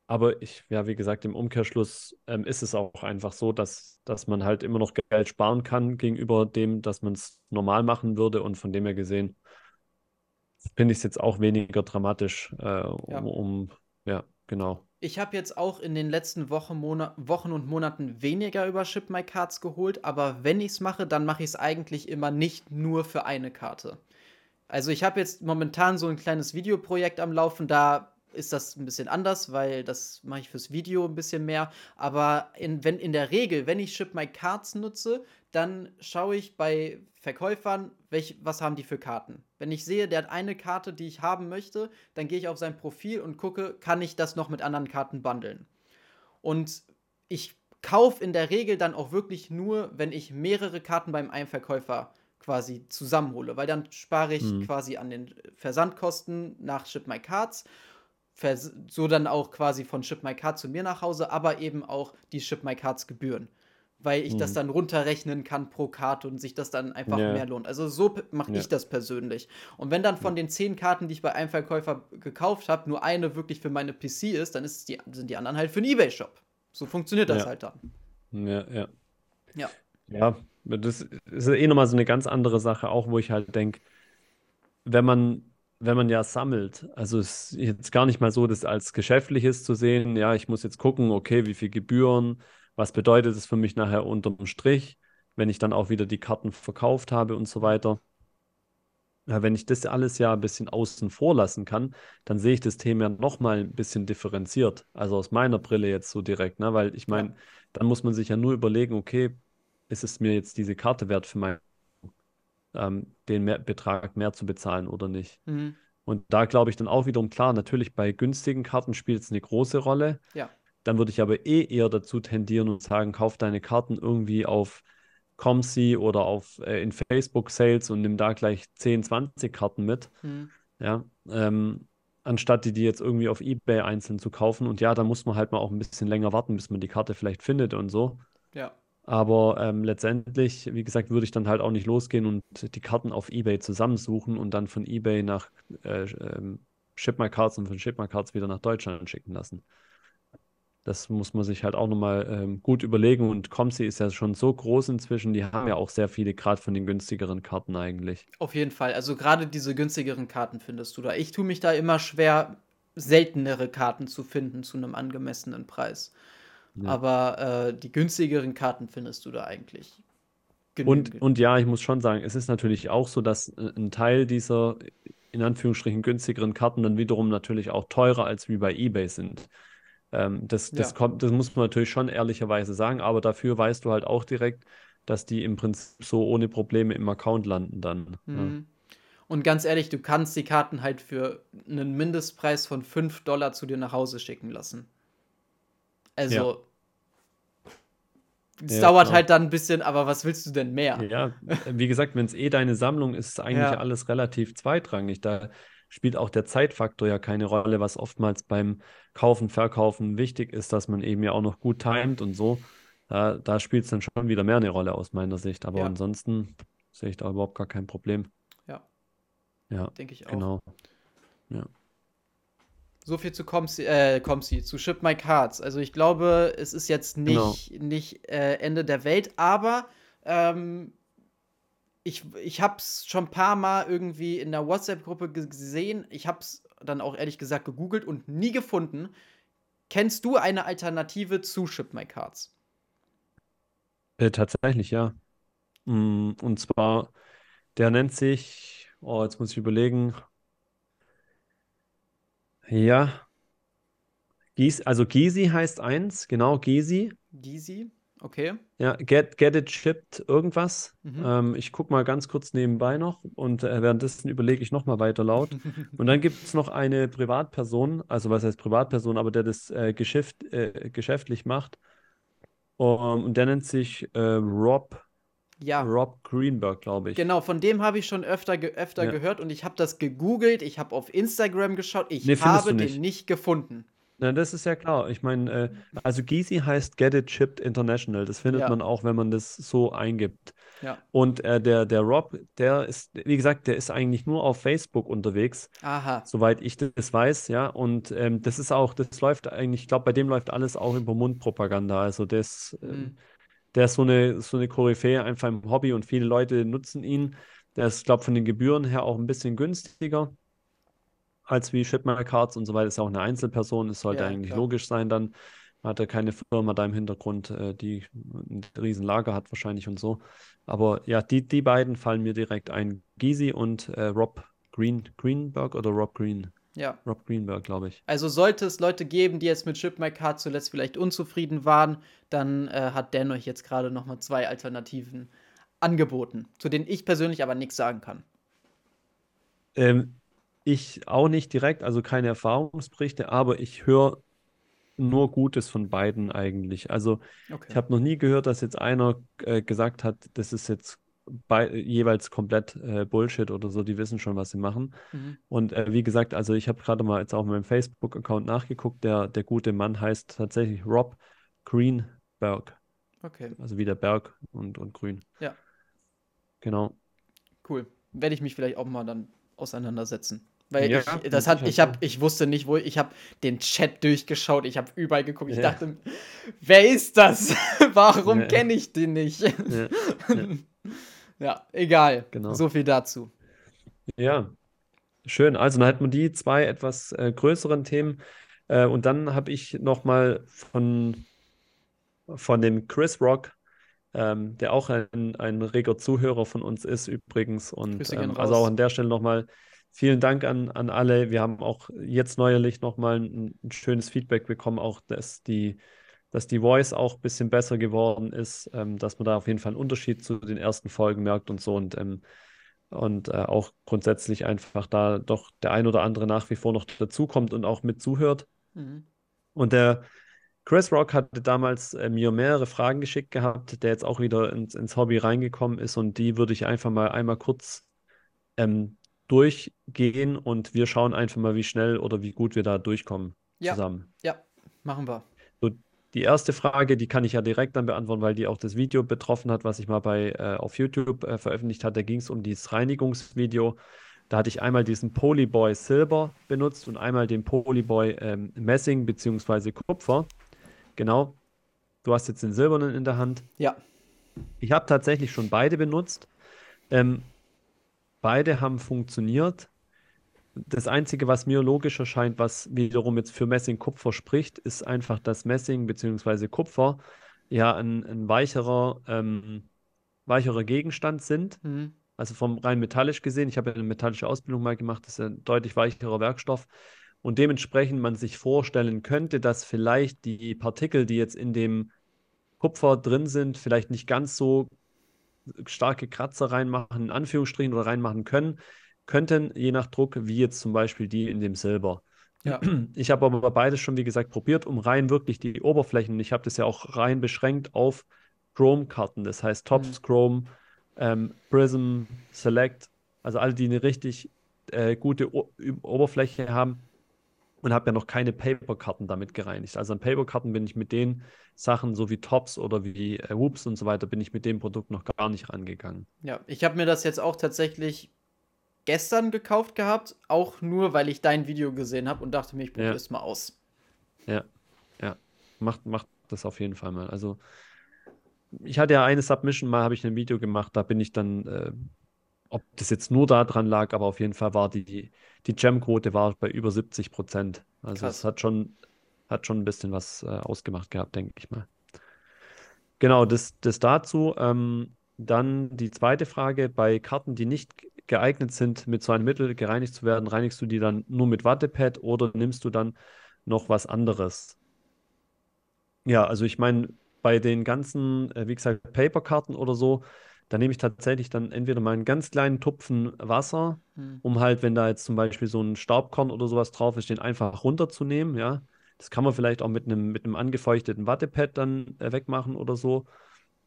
Aber ich, ja, wie gesagt, im Umkehrschluss ähm, ist es auch einfach so, dass, dass man halt immer noch Geld sparen kann gegenüber dem, dass man es normal machen würde. Und von dem her gesehen finde ich es jetzt auch weniger dramatisch, äh, um, ja. um, ja, genau. Ich habe jetzt auch in den letzten Wochen, Wochen und Monaten weniger über Ship My Cards geholt, aber wenn ich es mache, dann mache ich es eigentlich immer nicht nur für eine Karte. Also ich habe jetzt momentan so ein kleines Videoprojekt am Laufen, da ist das ein bisschen anders, weil das mache ich fürs Video ein bisschen mehr. Aber in, wenn, in der Regel, wenn ich Ship My Cards nutze, dann schaue ich bei Verkäufern, welch, was haben die für Karten. Wenn ich sehe, der hat eine Karte, die ich haben möchte, dann gehe ich auf sein Profil und gucke, kann ich das noch mit anderen Karten bundeln. Und ich kaufe in der Regel dann auch wirklich nur, wenn ich mehrere Karten beim einen Verkäufer quasi zusammenhole, weil dann spare ich mhm. quasi an den Versandkosten nach Ship My Cards so dann auch quasi von Ship My Card zu mir nach Hause, aber eben auch die Ship My Cards Gebühren. Weil ich hm. das dann runterrechnen kann pro Karte und sich das dann einfach ja. mehr lohnt. Also so mache ja. ich das persönlich. Und wenn dann von den zehn Karten, die ich bei einem Verkäufer gekauft habe, nur eine wirklich für meine PC ist, dann ist die, sind die anderen halt für den Ebay-Shop. So funktioniert das ja. halt dann. Ja, ja. Ja. Ja, das ist eh nochmal so eine ganz andere Sache, auch wo ich halt denke, wenn man wenn man ja sammelt, also es ist jetzt gar nicht mal so, das als geschäftliches zu sehen, ja, ich muss jetzt gucken, okay, wie viel Gebühren, was bedeutet es für mich nachher unterm Strich, wenn ich dann auch wieder die Karten verkauft habe und so weiter. ja, wenn ich das alles ja ein bisschen außen vor lassen kann, dann sehe ich das Thema nochmal ein bisschen differenziert. Also aus meiner Brille jetzt so direkt, ne? Weil ich meine, ja. dann muss man sich ja nur überlegen, okay, ist es mir jetzt diese Karte wert für mein, ähm, den mehr, Betrag mehr zu bezahlen oder nicht? Mhm. Und da glaube ich dann auch wiederum klar, natürlich bei günstigen Karten spielt es eine große Rolle. Ja. Dann würde ich aber eh eher dazu tendieren und sagen, kauf deine Karten irgendwie auf Comsi oder auf äh, in Facebook Sales und nimm da gleich 10, 20 Karten mit. Mhm. Ja, ähm, anstatt die, die jetzt irgendwie auf Ebay einzeln zu kaufen. Und ja, da muss man halt mal auch ein bisschen länger warten, bis man die Karte vielleicht findet und so. Ja. Aber ähm, letztendlich, wie gesagt, würde ich dann halt auch nicht losgehen und die Karten auf Ebay zusammensuchen und dann von Ebay nach äh, ähm, Ship My Cards und von Ship My Cards wieder nach Deutschland schicken lassen. Das muss man sich halt auch nochmal ähm, gut überlegen. Und Comsi ist ja schon so groß inzwischen, die haben ja auch sehr viele, gerade von den günstigeren Karten eigentlich. Auf jeden Fall. Also gerade diese günstigeren Karten findest du da. Ich tue mich da immer schwer, seltenere Karten zu finden zu einem angemessenen Preis. Ja. Aber äh, die günstigeren Karten findest du da eigentlich. Und, und ja, ich muss schon sagen, es ist natürlich auch so, dass äh, ein Teil dieser in Anführungsstrichen günstigeren Karten dann wiederum natürlich auch teurer als wie bei eBay sind. Ähm, das, das, ja. kommt, das muss man natürlich schon ehrlicherweise sagen, aber dafür weißt du halt auch direkt, dass die im Prinzip so ohne Probleme im Account landen dann. Mhm. Ja. Und ganz ehrlich, du kannst die Karten halt für einen Mindestpreis von 5 Dollar zu dir nach Hause schicken lassen. Also, ja. Es ja, dauert klar. halt dann ein bisschen, aber was willst du denn mehr? Ja, wie gesagt, wenn es eh deine Sammlung ist, ist eigentlich ja. alles relativ zweitrangig. Da spielt auch der Zeitfaktor ja keine Rolle, was oftmals beim Kaufen, Verkaufen wichtig ist, dass man eben ja auch noch gut timet und so. Da, da spielt es dann schon wieder mehr eine Rolle aus meiner Sicht. Aber ja. ansonsten sehe ich da überhaupt gar kein Problem. Ja. Ja. Denke ich auch. Genau. Ja. So viel zu Comsi, äh, Comsi, zu Ship My Cards. Also ich glaube, es ist jetzt nicht, genau. nicht äh, Ende der Welt, aber ähm, ich, ich habe es schon ein paar Mal irgendwie in der WhatsApp-Gruppe gesehen. Ich habe es dann auch ehrlich gesagt gegoogelt und nie gefunden. Kennst du eine Alternative zu Ship My Cards? Äh, tatsächlich, ja. Mm, und zwar, der nennt sich, oh, jetzt muss ich überlegen. Ja, Gies, also Gizi heißt eins, genau, Gizi. Gizi? Okay. Ja, Get, get It Shipped irgendwas. Mhm. Ähm, ich gucke mal ganz kurz nebenbei noch und äh, währenddessen überlege ich nochmal weiter laut. [LAUGHS] und dann gibt es noch eine Privatperson, also was heißt Privatperson, aber der das äh, Geschäft, äh, geschäftlich macht. Um, und der nennt sich äh, Rob. Ja. Rob Greenberg, glaube ich. Genau, von dem habe ich schon öfter, ge öfter ja. gehört und ich habe das gegoogelt, ich habe auf Instagram geschaut, ich nee, habe den nicht gefunden. Na, das ist ja klar. Ich meine, äh, also Gizi heißt Get It Shipped International. Das findet ja. man auch, wenn man das so eingibt. Ja. Und äh, der, der Rob, der ist, wie gesagt, der ist eigentlich nur auf Facebook unterwegs. Aha. Soweit ich das weiß, ja. Und ähm, das ist auch, das läuft eigentlich, ich glaube, bei dem läuft alles auch über Mundpropaganda. Also das, mhm. ähm, der ist so eine, so eine Koryphäe einfach im Hobby und viele Leute nutzen ihn. Der ist, glaube ich, von den Gebühren her auch ein bisschen günstiger als wie Shipman Cards und so weiter. Ist ja auch eine Einzelperson, es sollte ja, eigentlich klar. logisch sein dann. Hat er keine Firma da im Hintergrund, äh, die ein Riesenlager hat wahrscheinlich und so. Aber ja, die, die beiden fallen mir direkt ein. Gizi und äh, Rob Green, Greenberg oder Rob Green? Ja. Rob Greenberg, glaube ich. Also sollte es Leute geben, die jetzt mit Ship My Card zuletzt vielleicht unzufrieden waren, dann äh, hat Dan euch jetzt gerade nochmal zwei Alternativen angeboten, zu denen ich persönlich aber nichts sagen kann. Ähm, ich auch nicht direkt, also keine Erfahrungsberichte, aber ich höre nur Gutes von beiden eigentlich. Also okay. ich habe noch nie gehört, dass jetzt einer äh, gesagt hat, das ist jetzt bei, jeweils komplett äh, Bullshit oder so, die wissen schon, was sie machen. Mhm. Und äh, wie gesagt, also ich habe gerade mal jetzt auf meinem Facebook-Account nachgeguckt, der, der gute Mann heißt tatsächlich Rob Greenberg. Okay. Also wie der Berg und, und Grün. Ja. Genau. Cool. Werde ich mich vielleicht auch mal dann auseinandersetzen. Weil ja, ich, das hat, ich habe, ich wusste nicht, wo, ich habe den Chat durchgeschaut, ich habe überall geguckt, ich ja. dachte, wer ist das? [LAUGHS] Warum ja. kenne ich den nicht? [LAUGHS] Ja, egal. Genau. So viel dazu. Ja, schön. Also dann hätten wir die zwei etwas äh, größeren Themen. Äh, und dann habe ich noch mal von, von dem Chris Rock ähm, der auch ein, ein reger Zuhörer von uns ist übrigens. Und ähm, also auch an der Stelle nochmal vielen Dank an, an alle. Wir haben auch jetzt neuerlich nochmal ein, ein schönes Feedback bekommen, auch dass die, dass die Voice auch ein bisschen besser geworden ist, ähm, dass man da auf jeden Fall einen Unterschied zu den ersten Folgen merkt und so. Und ähm, und äh, auch grundsätzlich einfach da doch der ein oder andere nach wie vor noch dazukommt und auch mit zuhört. Mhm. Und der Chris Rock hatte damals äh, mir mehrere Fragen geschickt gehabt, der jetzt auch wieder ins, ins Hobby reingekommen ist und die würde ich einfach mal einmal kurz ähm, durchgehen und wir schauen einfach mal, wie schnell oder wie gut wir da durchkommen ja. zusammen. Ja, machen wir. So, die erste Frage, die kann ich ja direkt dann beantworten, weil die auch das Video betroffen hat, was ich mal bei äh, auf YouTube äh, veröffentlicht hatte. Da ging es um dieses Reinigungsvideo. Da hatte ich einmal diesen Polyboy Silber benutzt und einmal den Polyboy ähm, Messing bzw. Kupfer. Genau. Du hast jetzt den silbernen in der Hand. Ja. Ich habe tatsächlich schon beide benutzt. Ähm, beide haben funktioniert das Einzige, was mir logisch erscheint, was wiederum jetzt für Messing-Kupfer spricht, ist einfach, dass Messing bzw. Kupfer ja ein, ein weicherer, ähm, weicherer Gegenstand sind. Mhm. Also vom rein metallisch gesehen, ich habe ja eine metallische Ausbildung mal gemacht, das ist ein deutlich weicherer Werkstoff. Und dementsprechend man sich vorstellen könnte, dass vielleicht die Partikel, die jetzt in dem Kupfer drin sind, vielleicht nicht ganz so starke Kratzer reinmachen, in Anführungsstrichen, oder reinmachen können, könnten, je nach Druck, wie jetzt zum Beispiel die in dem Silber. Ja. [CLEARS THROAT] Ich habe aber beides schon, wie gesagt, probiert, um rein wirklich die Oberflächen, ich habe das ja auch rein beschränkt auf Chrome-Karten, das heißt Tops, mhm. Chrome, ähm, Prism, Select, also alle, die eine richtig äh, gute o Oberfläche haben und habe ja noch keine Paper-Karten damit gereinigt. Also an Paper-Karten bin ich mit den Sachen, so wie Tops oder wie äh, Whoops und so weiter, bin ich mit dem Produkt noch gar nicht rangegangen. Ja, ich habe mir das jetzt auch tatsächlich gestern gekauft gehabt, auch nur, weil ich dein Video gesehen habe und dachte mir, ich probiere es mal aus. Ja, ja. Macht, macht das auf jeden Fall mal. Also, ich hatte ja eine Submission mal, habe ich ein Video gemacht, da bin ich dann, äh, ob das jetzt nur daran lag, aber auf jeden Fall war die, die, die Gem-Quote war bei über 70 Prozent. Also es hat schon, hat schon ein bisschen was äh, ausgemacht gehabt, denke ich mal. Genau, das, das dazu. Ähm, dann die zweite Frage, bei Karten, die nicht geeignet sind, mit so einem Mittel gereinigt zu werden, reinigst du die dann nur mit Wattepad oder nimmst du dann noch was anderes? Ja, also ich meine, bei den ganzen, äh, wie gesagt, Paperkarten oder so, da nehme ich tatsächlich dann entweder mal einen ganz kleinen Tupfen Wasser, hm. um halt, wenn da jetzt zum Beispiel so ein Staubkorn oder sowas drauf ist, den einfach runterzunehmen, ja. Das kann man vielleicht auch mit einem, mit einem angefeuchteten Wattepad dann äh, wegmachen oder so.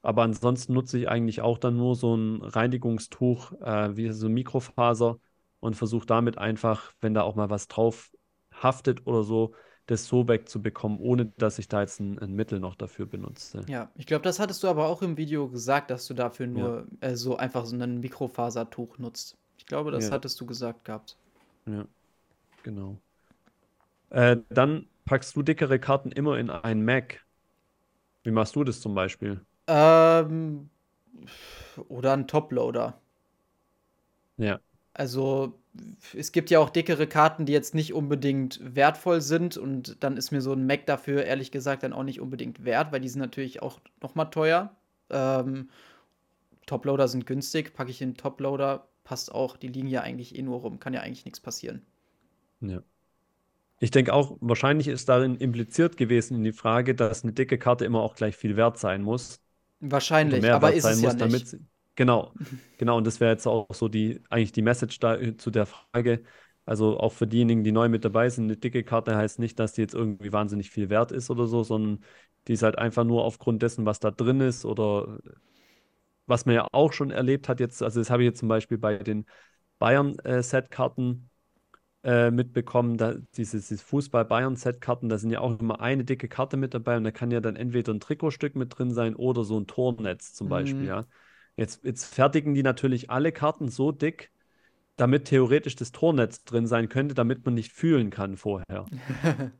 Aber ansonsten nutze ich eigentlich auch dann nur so ein Reinigungstuch, äh, wie so Mikrofaser und versuche damit einfach, wenn da auch mal was drauf haftet oder so, das so wegzubekommen, ohne dass ich da jetzt ein, ein Mittel noch dafür benutze. Ja, ich glaube, das hattest du aber auch im Video gesagt, dass du dafür nur ja. äh, so einfach so ein Mikrofasertuch nutzt. Ich glaube, das ja. hattest du gesagt gehabt. Ja, genau. Äh, dann packst du dickere Karten immer in ein Mac. Wie machst du das zum Beispiel? Ähm, oder ein Toploader. Ja. Also, es gibt ja auch dickere Karten, die jetzt nicht unbedingt wertvoll sind und dann ist mir so ein Mac dafür ehrlich gesagt dann auch nicht unbedingt wert, weil die sind natürlich auch nochmal teuer. Ähm, Toploader sind günstig, packe ich in Toploader, passt auch, die liegen ja eigentlich eh nur rum, kann ja eigentlich nichts passieren. Ja. Ich denke auch, wahrscheinlich ist darin impliziert gewesen in die Frage, dass eine dicke Karte immer auch gleich viel wert sein muss. Wahrscheinlich, aber ist es muss, ja nicht. Genau, genau. Und das wäre jetzt auch so die, eigentlich die Message da äh, zu der Frage. Also auch für diejenigen, die neu mit dabei sind, eine dicke Karte heißt nicht, dass die jetzt irgendwie wahnsinnig viel wert ist oder so, sondern die ist halt einfach nur aufgrund dessen, was da drin ist oder was man ja auch schon erlebt hat jetzt. Also das habe ich jetzt zum Beispiel bei den Bayern-Set-Karten äh, mitbekommen, da diese, diese Fußball-Bayern-Set-Karten, da sind ja auch immer eine dicke Karte mit dabei und da kann ja dann entweder ein Trikotstück mit drin sein oder so ein Tornetz zum mhm. Beispiel, ja. Jetzt, jetzt fertigen die natürlich alle Karten so dick, damit theoretisch das Tornetz drin sein könnte, damit man nicht fühlen kann vorher. [LAUGHS]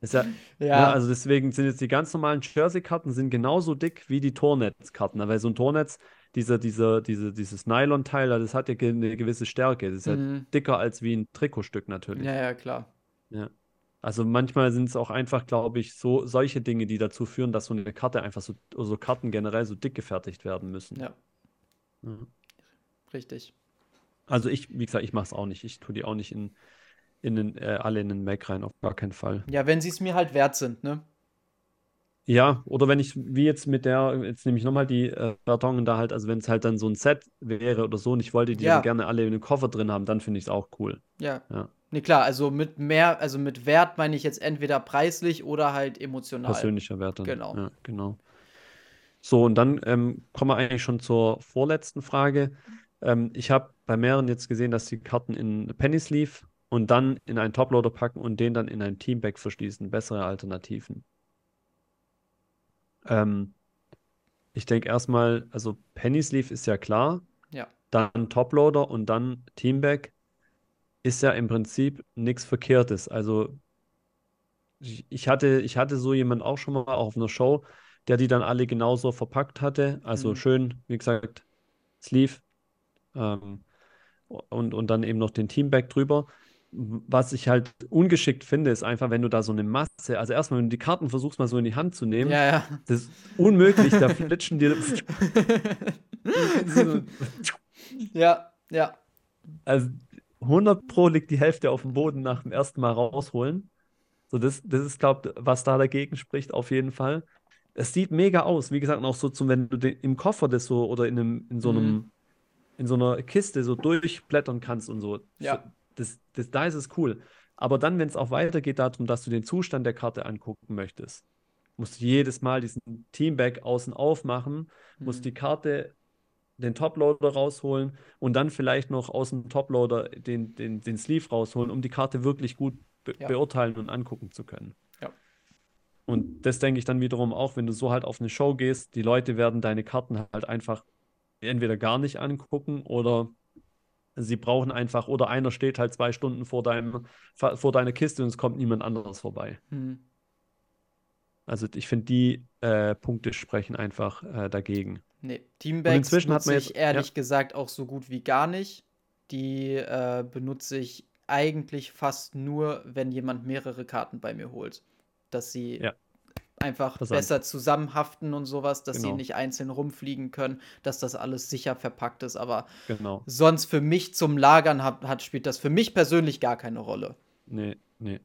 ja, ja, ja, ne, also deswegen sind jetzt die ganz normalen Jersey-Karten sind genauso dick wie die Tornetzkarten. Weil so ein Tornetz, dieser, dieser, diese, dieses Nylon-Teil, das hat ja eine gewisse Stärke. Das ist mhm. ja dicker als wie ein Trikotstück natürlich. Ja, ja, klar. Ja. Also manchmal sind es auch einfach, glaube ich, so solche Dinge, die dazu führen, dass so eine Karte einfach so, so Karten generell so dick gefertigt werden müssen. Ja. ja. Richtig. Also ich, wie gesagt, ich mache es auch nicht. Ich tue die auch nicht in, in den, äh, alle in den Mac rein, auf gar keinen Fall. Ja, wenn sie es mir halt wert sind, ne? Ja, oder wenn ich, wie jetzt mit der, jetzt nehme ich nochmal die äh, Karton da halt, also wenn es halt dann so ein Set wäre oder so und ich wollte die ja. gerne alle in den Koffer drin haben, dann finde ich es auch cool. Ja. ja. Nee, klar, also mit mehr, also mit Wert meine ich jetzt entweder preislich oder halt emotional. Persönlicher Wert dann. Genau. Ja, genau. So, und dann ähm, kommen wir eigentlich schon zur vorletzten Frage. Ähm, ich habe bei mehreren jetzt gesehen, dass die Karten in Penny Sleeve und dann in einen Toploader packen und den dann in ein Teambag verschließen. Bessere Alternativen. Ähm, ich denke erstmal, also Penny Sleeve ist ja klar. Ja. Dann Toploader und dann Teambag ist ja im Prinzip nichts Verkehrtes. Also ich hatte, ich hatte so jemanden auch schon mal auf einer Show, der die dann alle genauso verpackt hatte. Also mhm. schön, wie gesagt, Sleeve ähm, und, und dann eben noch den Teambag drüber was ich halt ungeschickt finde, ist einfach, wenn du da so eine Masse, also erstmal, wenn du die Karten versuchst, mal so in die Hand zu nehmen, ja, ja. das ist unmöglich, da flitschen dir. [LAUGHS] [LAUGHS] ja, ja. Also 100 Pro liegt die Hälfte auf dem Boden nach dem ersten Mal rausholen. So, das, das ist, glaube ich, was da dagegen spricht, auf jeden Fall. Es sieht mega aus, wie gesagt, auch so zum, wenn du den, im Koffer das so oder in, einem, in so einem, mhm. in so einer Kiste so durchblättern kannst und so. Ja das, das, da ist es cool. Aber dann, wenn es auch weitergeht darum, dass du den Zustand der Karte angucken möchtest, musst du jedes Mal diesen Teamback außen aufmachen, mhm. musst die Karte, den Toploader rausholen und dann vielleicht noch aus dem Toploader den, den, den Sleeve rausholen, um die Karte wirklich gut be ja. beurteilen und angucken zu können. Ja. Und das denke ich dann wiederum auch, wenn du so halt auf eine Show gehst, die Leute werden deine Karten halt einfach entweder gar nicht angucken oder Sie brauchen einfach, oder einer steht halt zwei Stunden vor, deinem, vor deiner Kiste und es kommt niemand anderes vorbei. Mhm. Also ich finde, die äh, Punkte sprechen einfach äh, dagegen. Nee, Teambags benutze ich ehrlich ja. gesagt auch so gut wie gar nicht. Die äh, benutze ich eigentlich fast nur, wenn jemand mehrere Karten bei mir holt. Dass sie ja einfach Versand. besser zusammenhaften und sowas, dass genau. sie nicht einzeln rumfliegen können, dass das alles sicher verpackt ist. Aber genau. sonst für mich zum Lagern hat, hat, spielt das für mich persönlich gar keine Rolle. Nee, nee.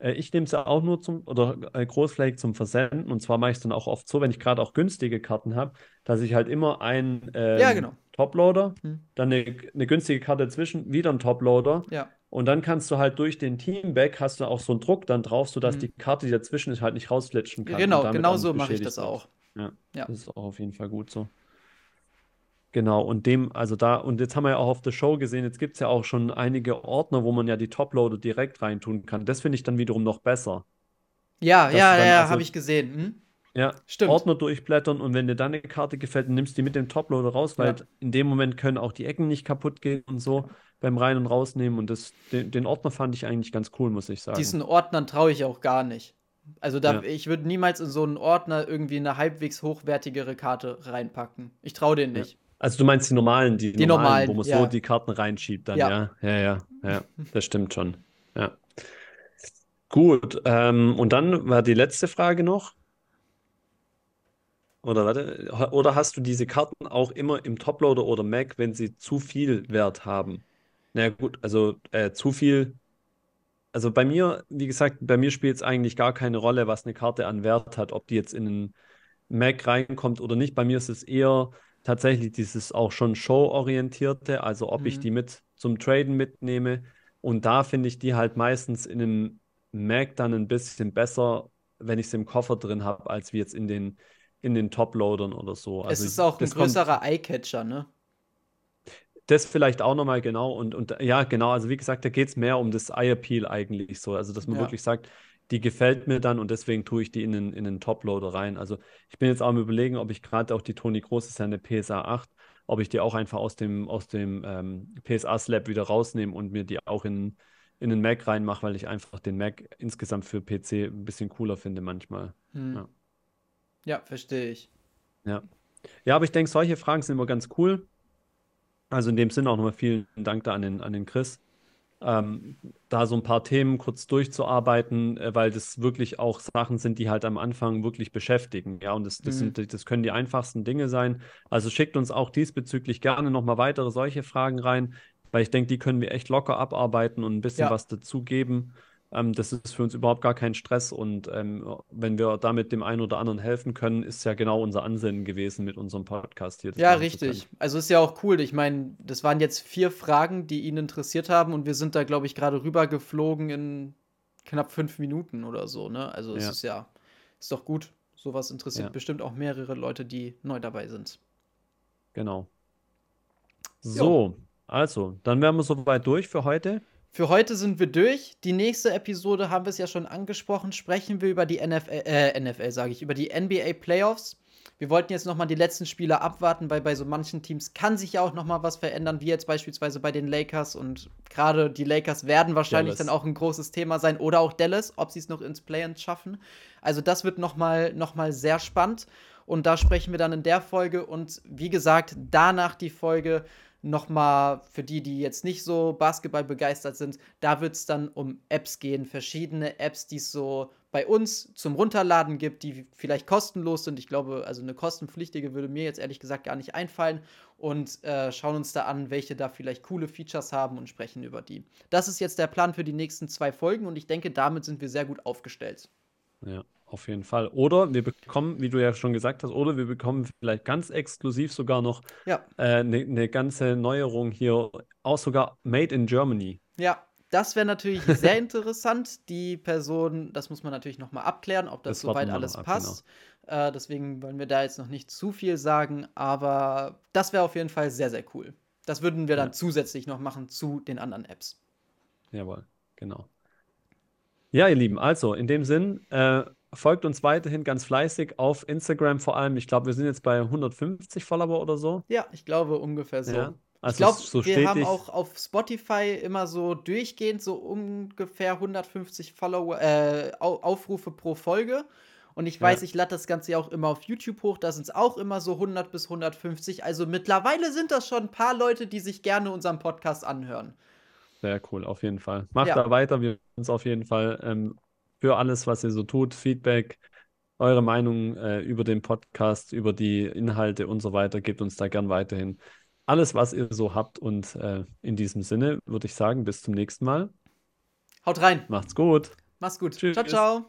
Äh, ich nehme es ja auch nur zum, oder äh, großflächig zum Versenden. Und zwar mache ich es dann auch oft so, wenn ich gerade auch günstige Karten habe, dass ich halt immer ein ähm, ja, genau. Toploader, hm. dann eine, eine günstige Karte dazwischen, wieder ein Toploader. Ja. Und dann kannst du halt durch den Teamback hast du auch so einen Druck dann drauf, sodass mhm. die Karte, die dazwischen ist, halt nicht rausflitschen kann. Genau, genau so mache ich das auch. Ja, ja, das ist auch auf jeden Fall gut so. Genau, und dem, also da, und jetzt haben wir ja auch auf der Show gesehen, jetzt gibt es ja auch schon einige Ordner, wo man ja die Toploader direkt reintun kann. Das finde ich dann wiederum noch besser. Ja, ja, ja, also, habe ich gesehen. Hm? Ja, Stimmt. Ordner durchblättern und wenn dir dann eine Karte gefällt, dann nimmst du die mit dem Toploader raus, weil ja. in dem Moment können auch die Ecken nicht kaputt gehen und so beim Rein- und Rausnehmen. Und das, den, den, Ordner fand ich eigentlich ganz cool, muss ich sagen. Diesen Ordnern traue ich auch gar nicht. Also da, ja. ich würde niemals in so einen Ordner irgendwie eine halbwegs hochwertigere Karte reinpacken. Ich traue den nicht. Ja. Also du meinst die normalen, die, die normalen, normalen, wo man ja. so die Karten reinschiebt dann, ja. Ja, ja, ja, [LAUGHS] das stimmt schon. Ja. Gut, ähm, und dann war die letzte Frage noch. Oder warte, oder hast du diese Karten auch immer im Toploader oder Mac, wenn sie zu viel Wert haben? Na naja, gut, also äh, zu viel. Also bei mir, wie gesagt, bei mir spielt es eigentlich gar keine Rolle, was eine Karte an Wert hat, ob die jetzt in einen Mac reinkommt oder nicht. Bei mir ist es eher tatsächlich dieses auch schon Show-orientierte, also ob mhm. ich die mit zum Traden mitnehme. Und da finde ich die halt meistens in einem Mac dann ein bisschen besser, wenn ich sie im Koffer drin habe, als wie jetzt in den, in den Top-Loadern oder so. Also es ist auch ein größerer Eyecatcher, ne? Das vielleicht auch nochmal genau. Und, und ja, genau, also wie gesagt, da geht es mehr um das Eye-Appeal eigentlich so. Also, dass man ja. wirklich sagt, die gefällt mir dann und deswegen tue ich die in den, in den Top-Loader rein. Also ich bin jetzt auch am überlegen, ob ich gerade auch die Toni Groß ist ja eine PSA 8, ob ich die auch einfach aus dem, aus dem ähm, PSA-Slab wieder rausnehme und mir die auch in, in den Mac reinmache, weil ich einfach den Mac insgesamt für PC ein bisschen cooler finde manchmal. Hm. Ja. ja, verstehe ich. Ja. Ja, aber ich denke, solche Fragen sind immer ganz cool. Also in dem Sinne auch nochmal vielen Dank da an den, an den Chris. Ähm, da so ein paar Themen kurz durchzuarbeiten, äh, weil das wirklich auch Sachen sind, die halt am Anfang wirklich beschäftigen. Ja, und das, das, mhm. sind, das können die einfachsten Dinge sein. Also schickt uns auch diesbezüglich gerne nochmal weitere solche Fragen rein, weil ich denke, die können wir echt locker abarbeiten und ein bisschen ja. was dazugeben. Ähm, das ist für uns überhaupt gar kein Stress und ähm, wenn wir damit dem einen oder anderen helfen können, ist ja genau unser Ansinnen gewesen mit unserem Podcast hier. Ja, richtig. Also ist ja auch cool. Ich meine, das waren jetzt vier Fragen, die ihn interessiert haben und wir sind da, glaube ich, gerade rüber geflogen in knapp fünf Minuten oder so. Ne? Also es ja. ist ja, ist doch gut. Sowas interessiert ja. bestimmt auch mehrere Leute, die neu dabei sind. Genau. So, jo. also, dann wären wir soweit durch für heute. Für heute sind wir durch. Die nächste Episode haben wir es ja schon angesprochen. Sprechen wir über die NFL, äh, NFL sage ich, über die NBA Playoffs. Wir wollten jetzt noch mal die letzten Spiele abwarten, weil bei so manchen Teams kann sich ja auch noch mal was verändern, wie jetzt beispielsweise bei den Lakers. Und gerade die Lakers werden wahrscheinlich Dallas. dann auch ein großes Thema sein oder auch Dallas, ob sie es noch ins Play-in schaffen. Also das wird noch mal, noch mal sehr spannend. Und da sprechen wir dann in der Folge. Und wie gesagt, danach die Folge nochmal für die, die jetzt nicht so Basketball begeistert sind, da wird es dann um Apps gehen, verschiedene Apps, die es so bei uns zum Runterladen gibt, die vielleicht kostenlos sind. Ich glaube, also eine kostenpflichtige würde mir jetzt ehrlich gesagt gar nicht einfallen und äh, schauen uns da an, welche da vielleicht coole Features haben und sprechen über die. Das ist jetzt der Plan für die nächsten zwei Folgen und ich denke, damit sind wir sehr gut aufgestellt. Ja. Auf jeden Fall. Oder wir bekommen, wie du ja schon gesagt hast, oder wir bekommen vielleicht ganz exklusiv sogar noch eine ja. äh, ne, ne ganze Neuerung hier, auch sogar Made in Germany. Ja, das wäre natürlich [LAUGHS] sehr interessant. Die Person, das muss man natürlich nochmal abklären, ob das, das soweit alles ab, passt. Genau. Äh, deswegen wollen wir da jetzt noch nicht zu viel sagen, aber das wäre auf jeden Fall sehr, sehr cool. Das würden wir dann ja. zusätzlich noch machen zu den anderen Apps. Jawohl, genau. Ja, ihr Lieben, also in dem Sinn, äh, folgt uns weiterhin ganz fleißig auf Instagram vor allem. Ich glaube, wir sind jetzt bei 150 Follower oder so. Ja, ich glaube ungefähr so. Ja, also ich glaube, so wir haben auch auf Spotify immer so durchgehend so ungefähr 150 Follower, äh, Aufrufe pro Folge. Und ich weiß, ja. ich lade das Ganze ja auch immer auf YouTube hoch. Da sind es auch immer so 100 bis 150. Also mittlerweile sind das schon ein paar Leute, die sich gerne unseren Podcast anhören. Sehr cool, auf jeden Fall. Macht ja. da weiter. Wir uns auf jeden Fall ähm, für alles, was ihr so tut, Feedback, eure Meinung äh, über den Podcast, über die Inhalte und so weiter. Gebt uns da gern weiterhin alles, was ihr so habt. Und äh, in diesem Sinne würde ich sagen, bis zum nächsten Mal. Haut rein. Macht's gut. Macht's gut. Tschüss. Ciao, ciao.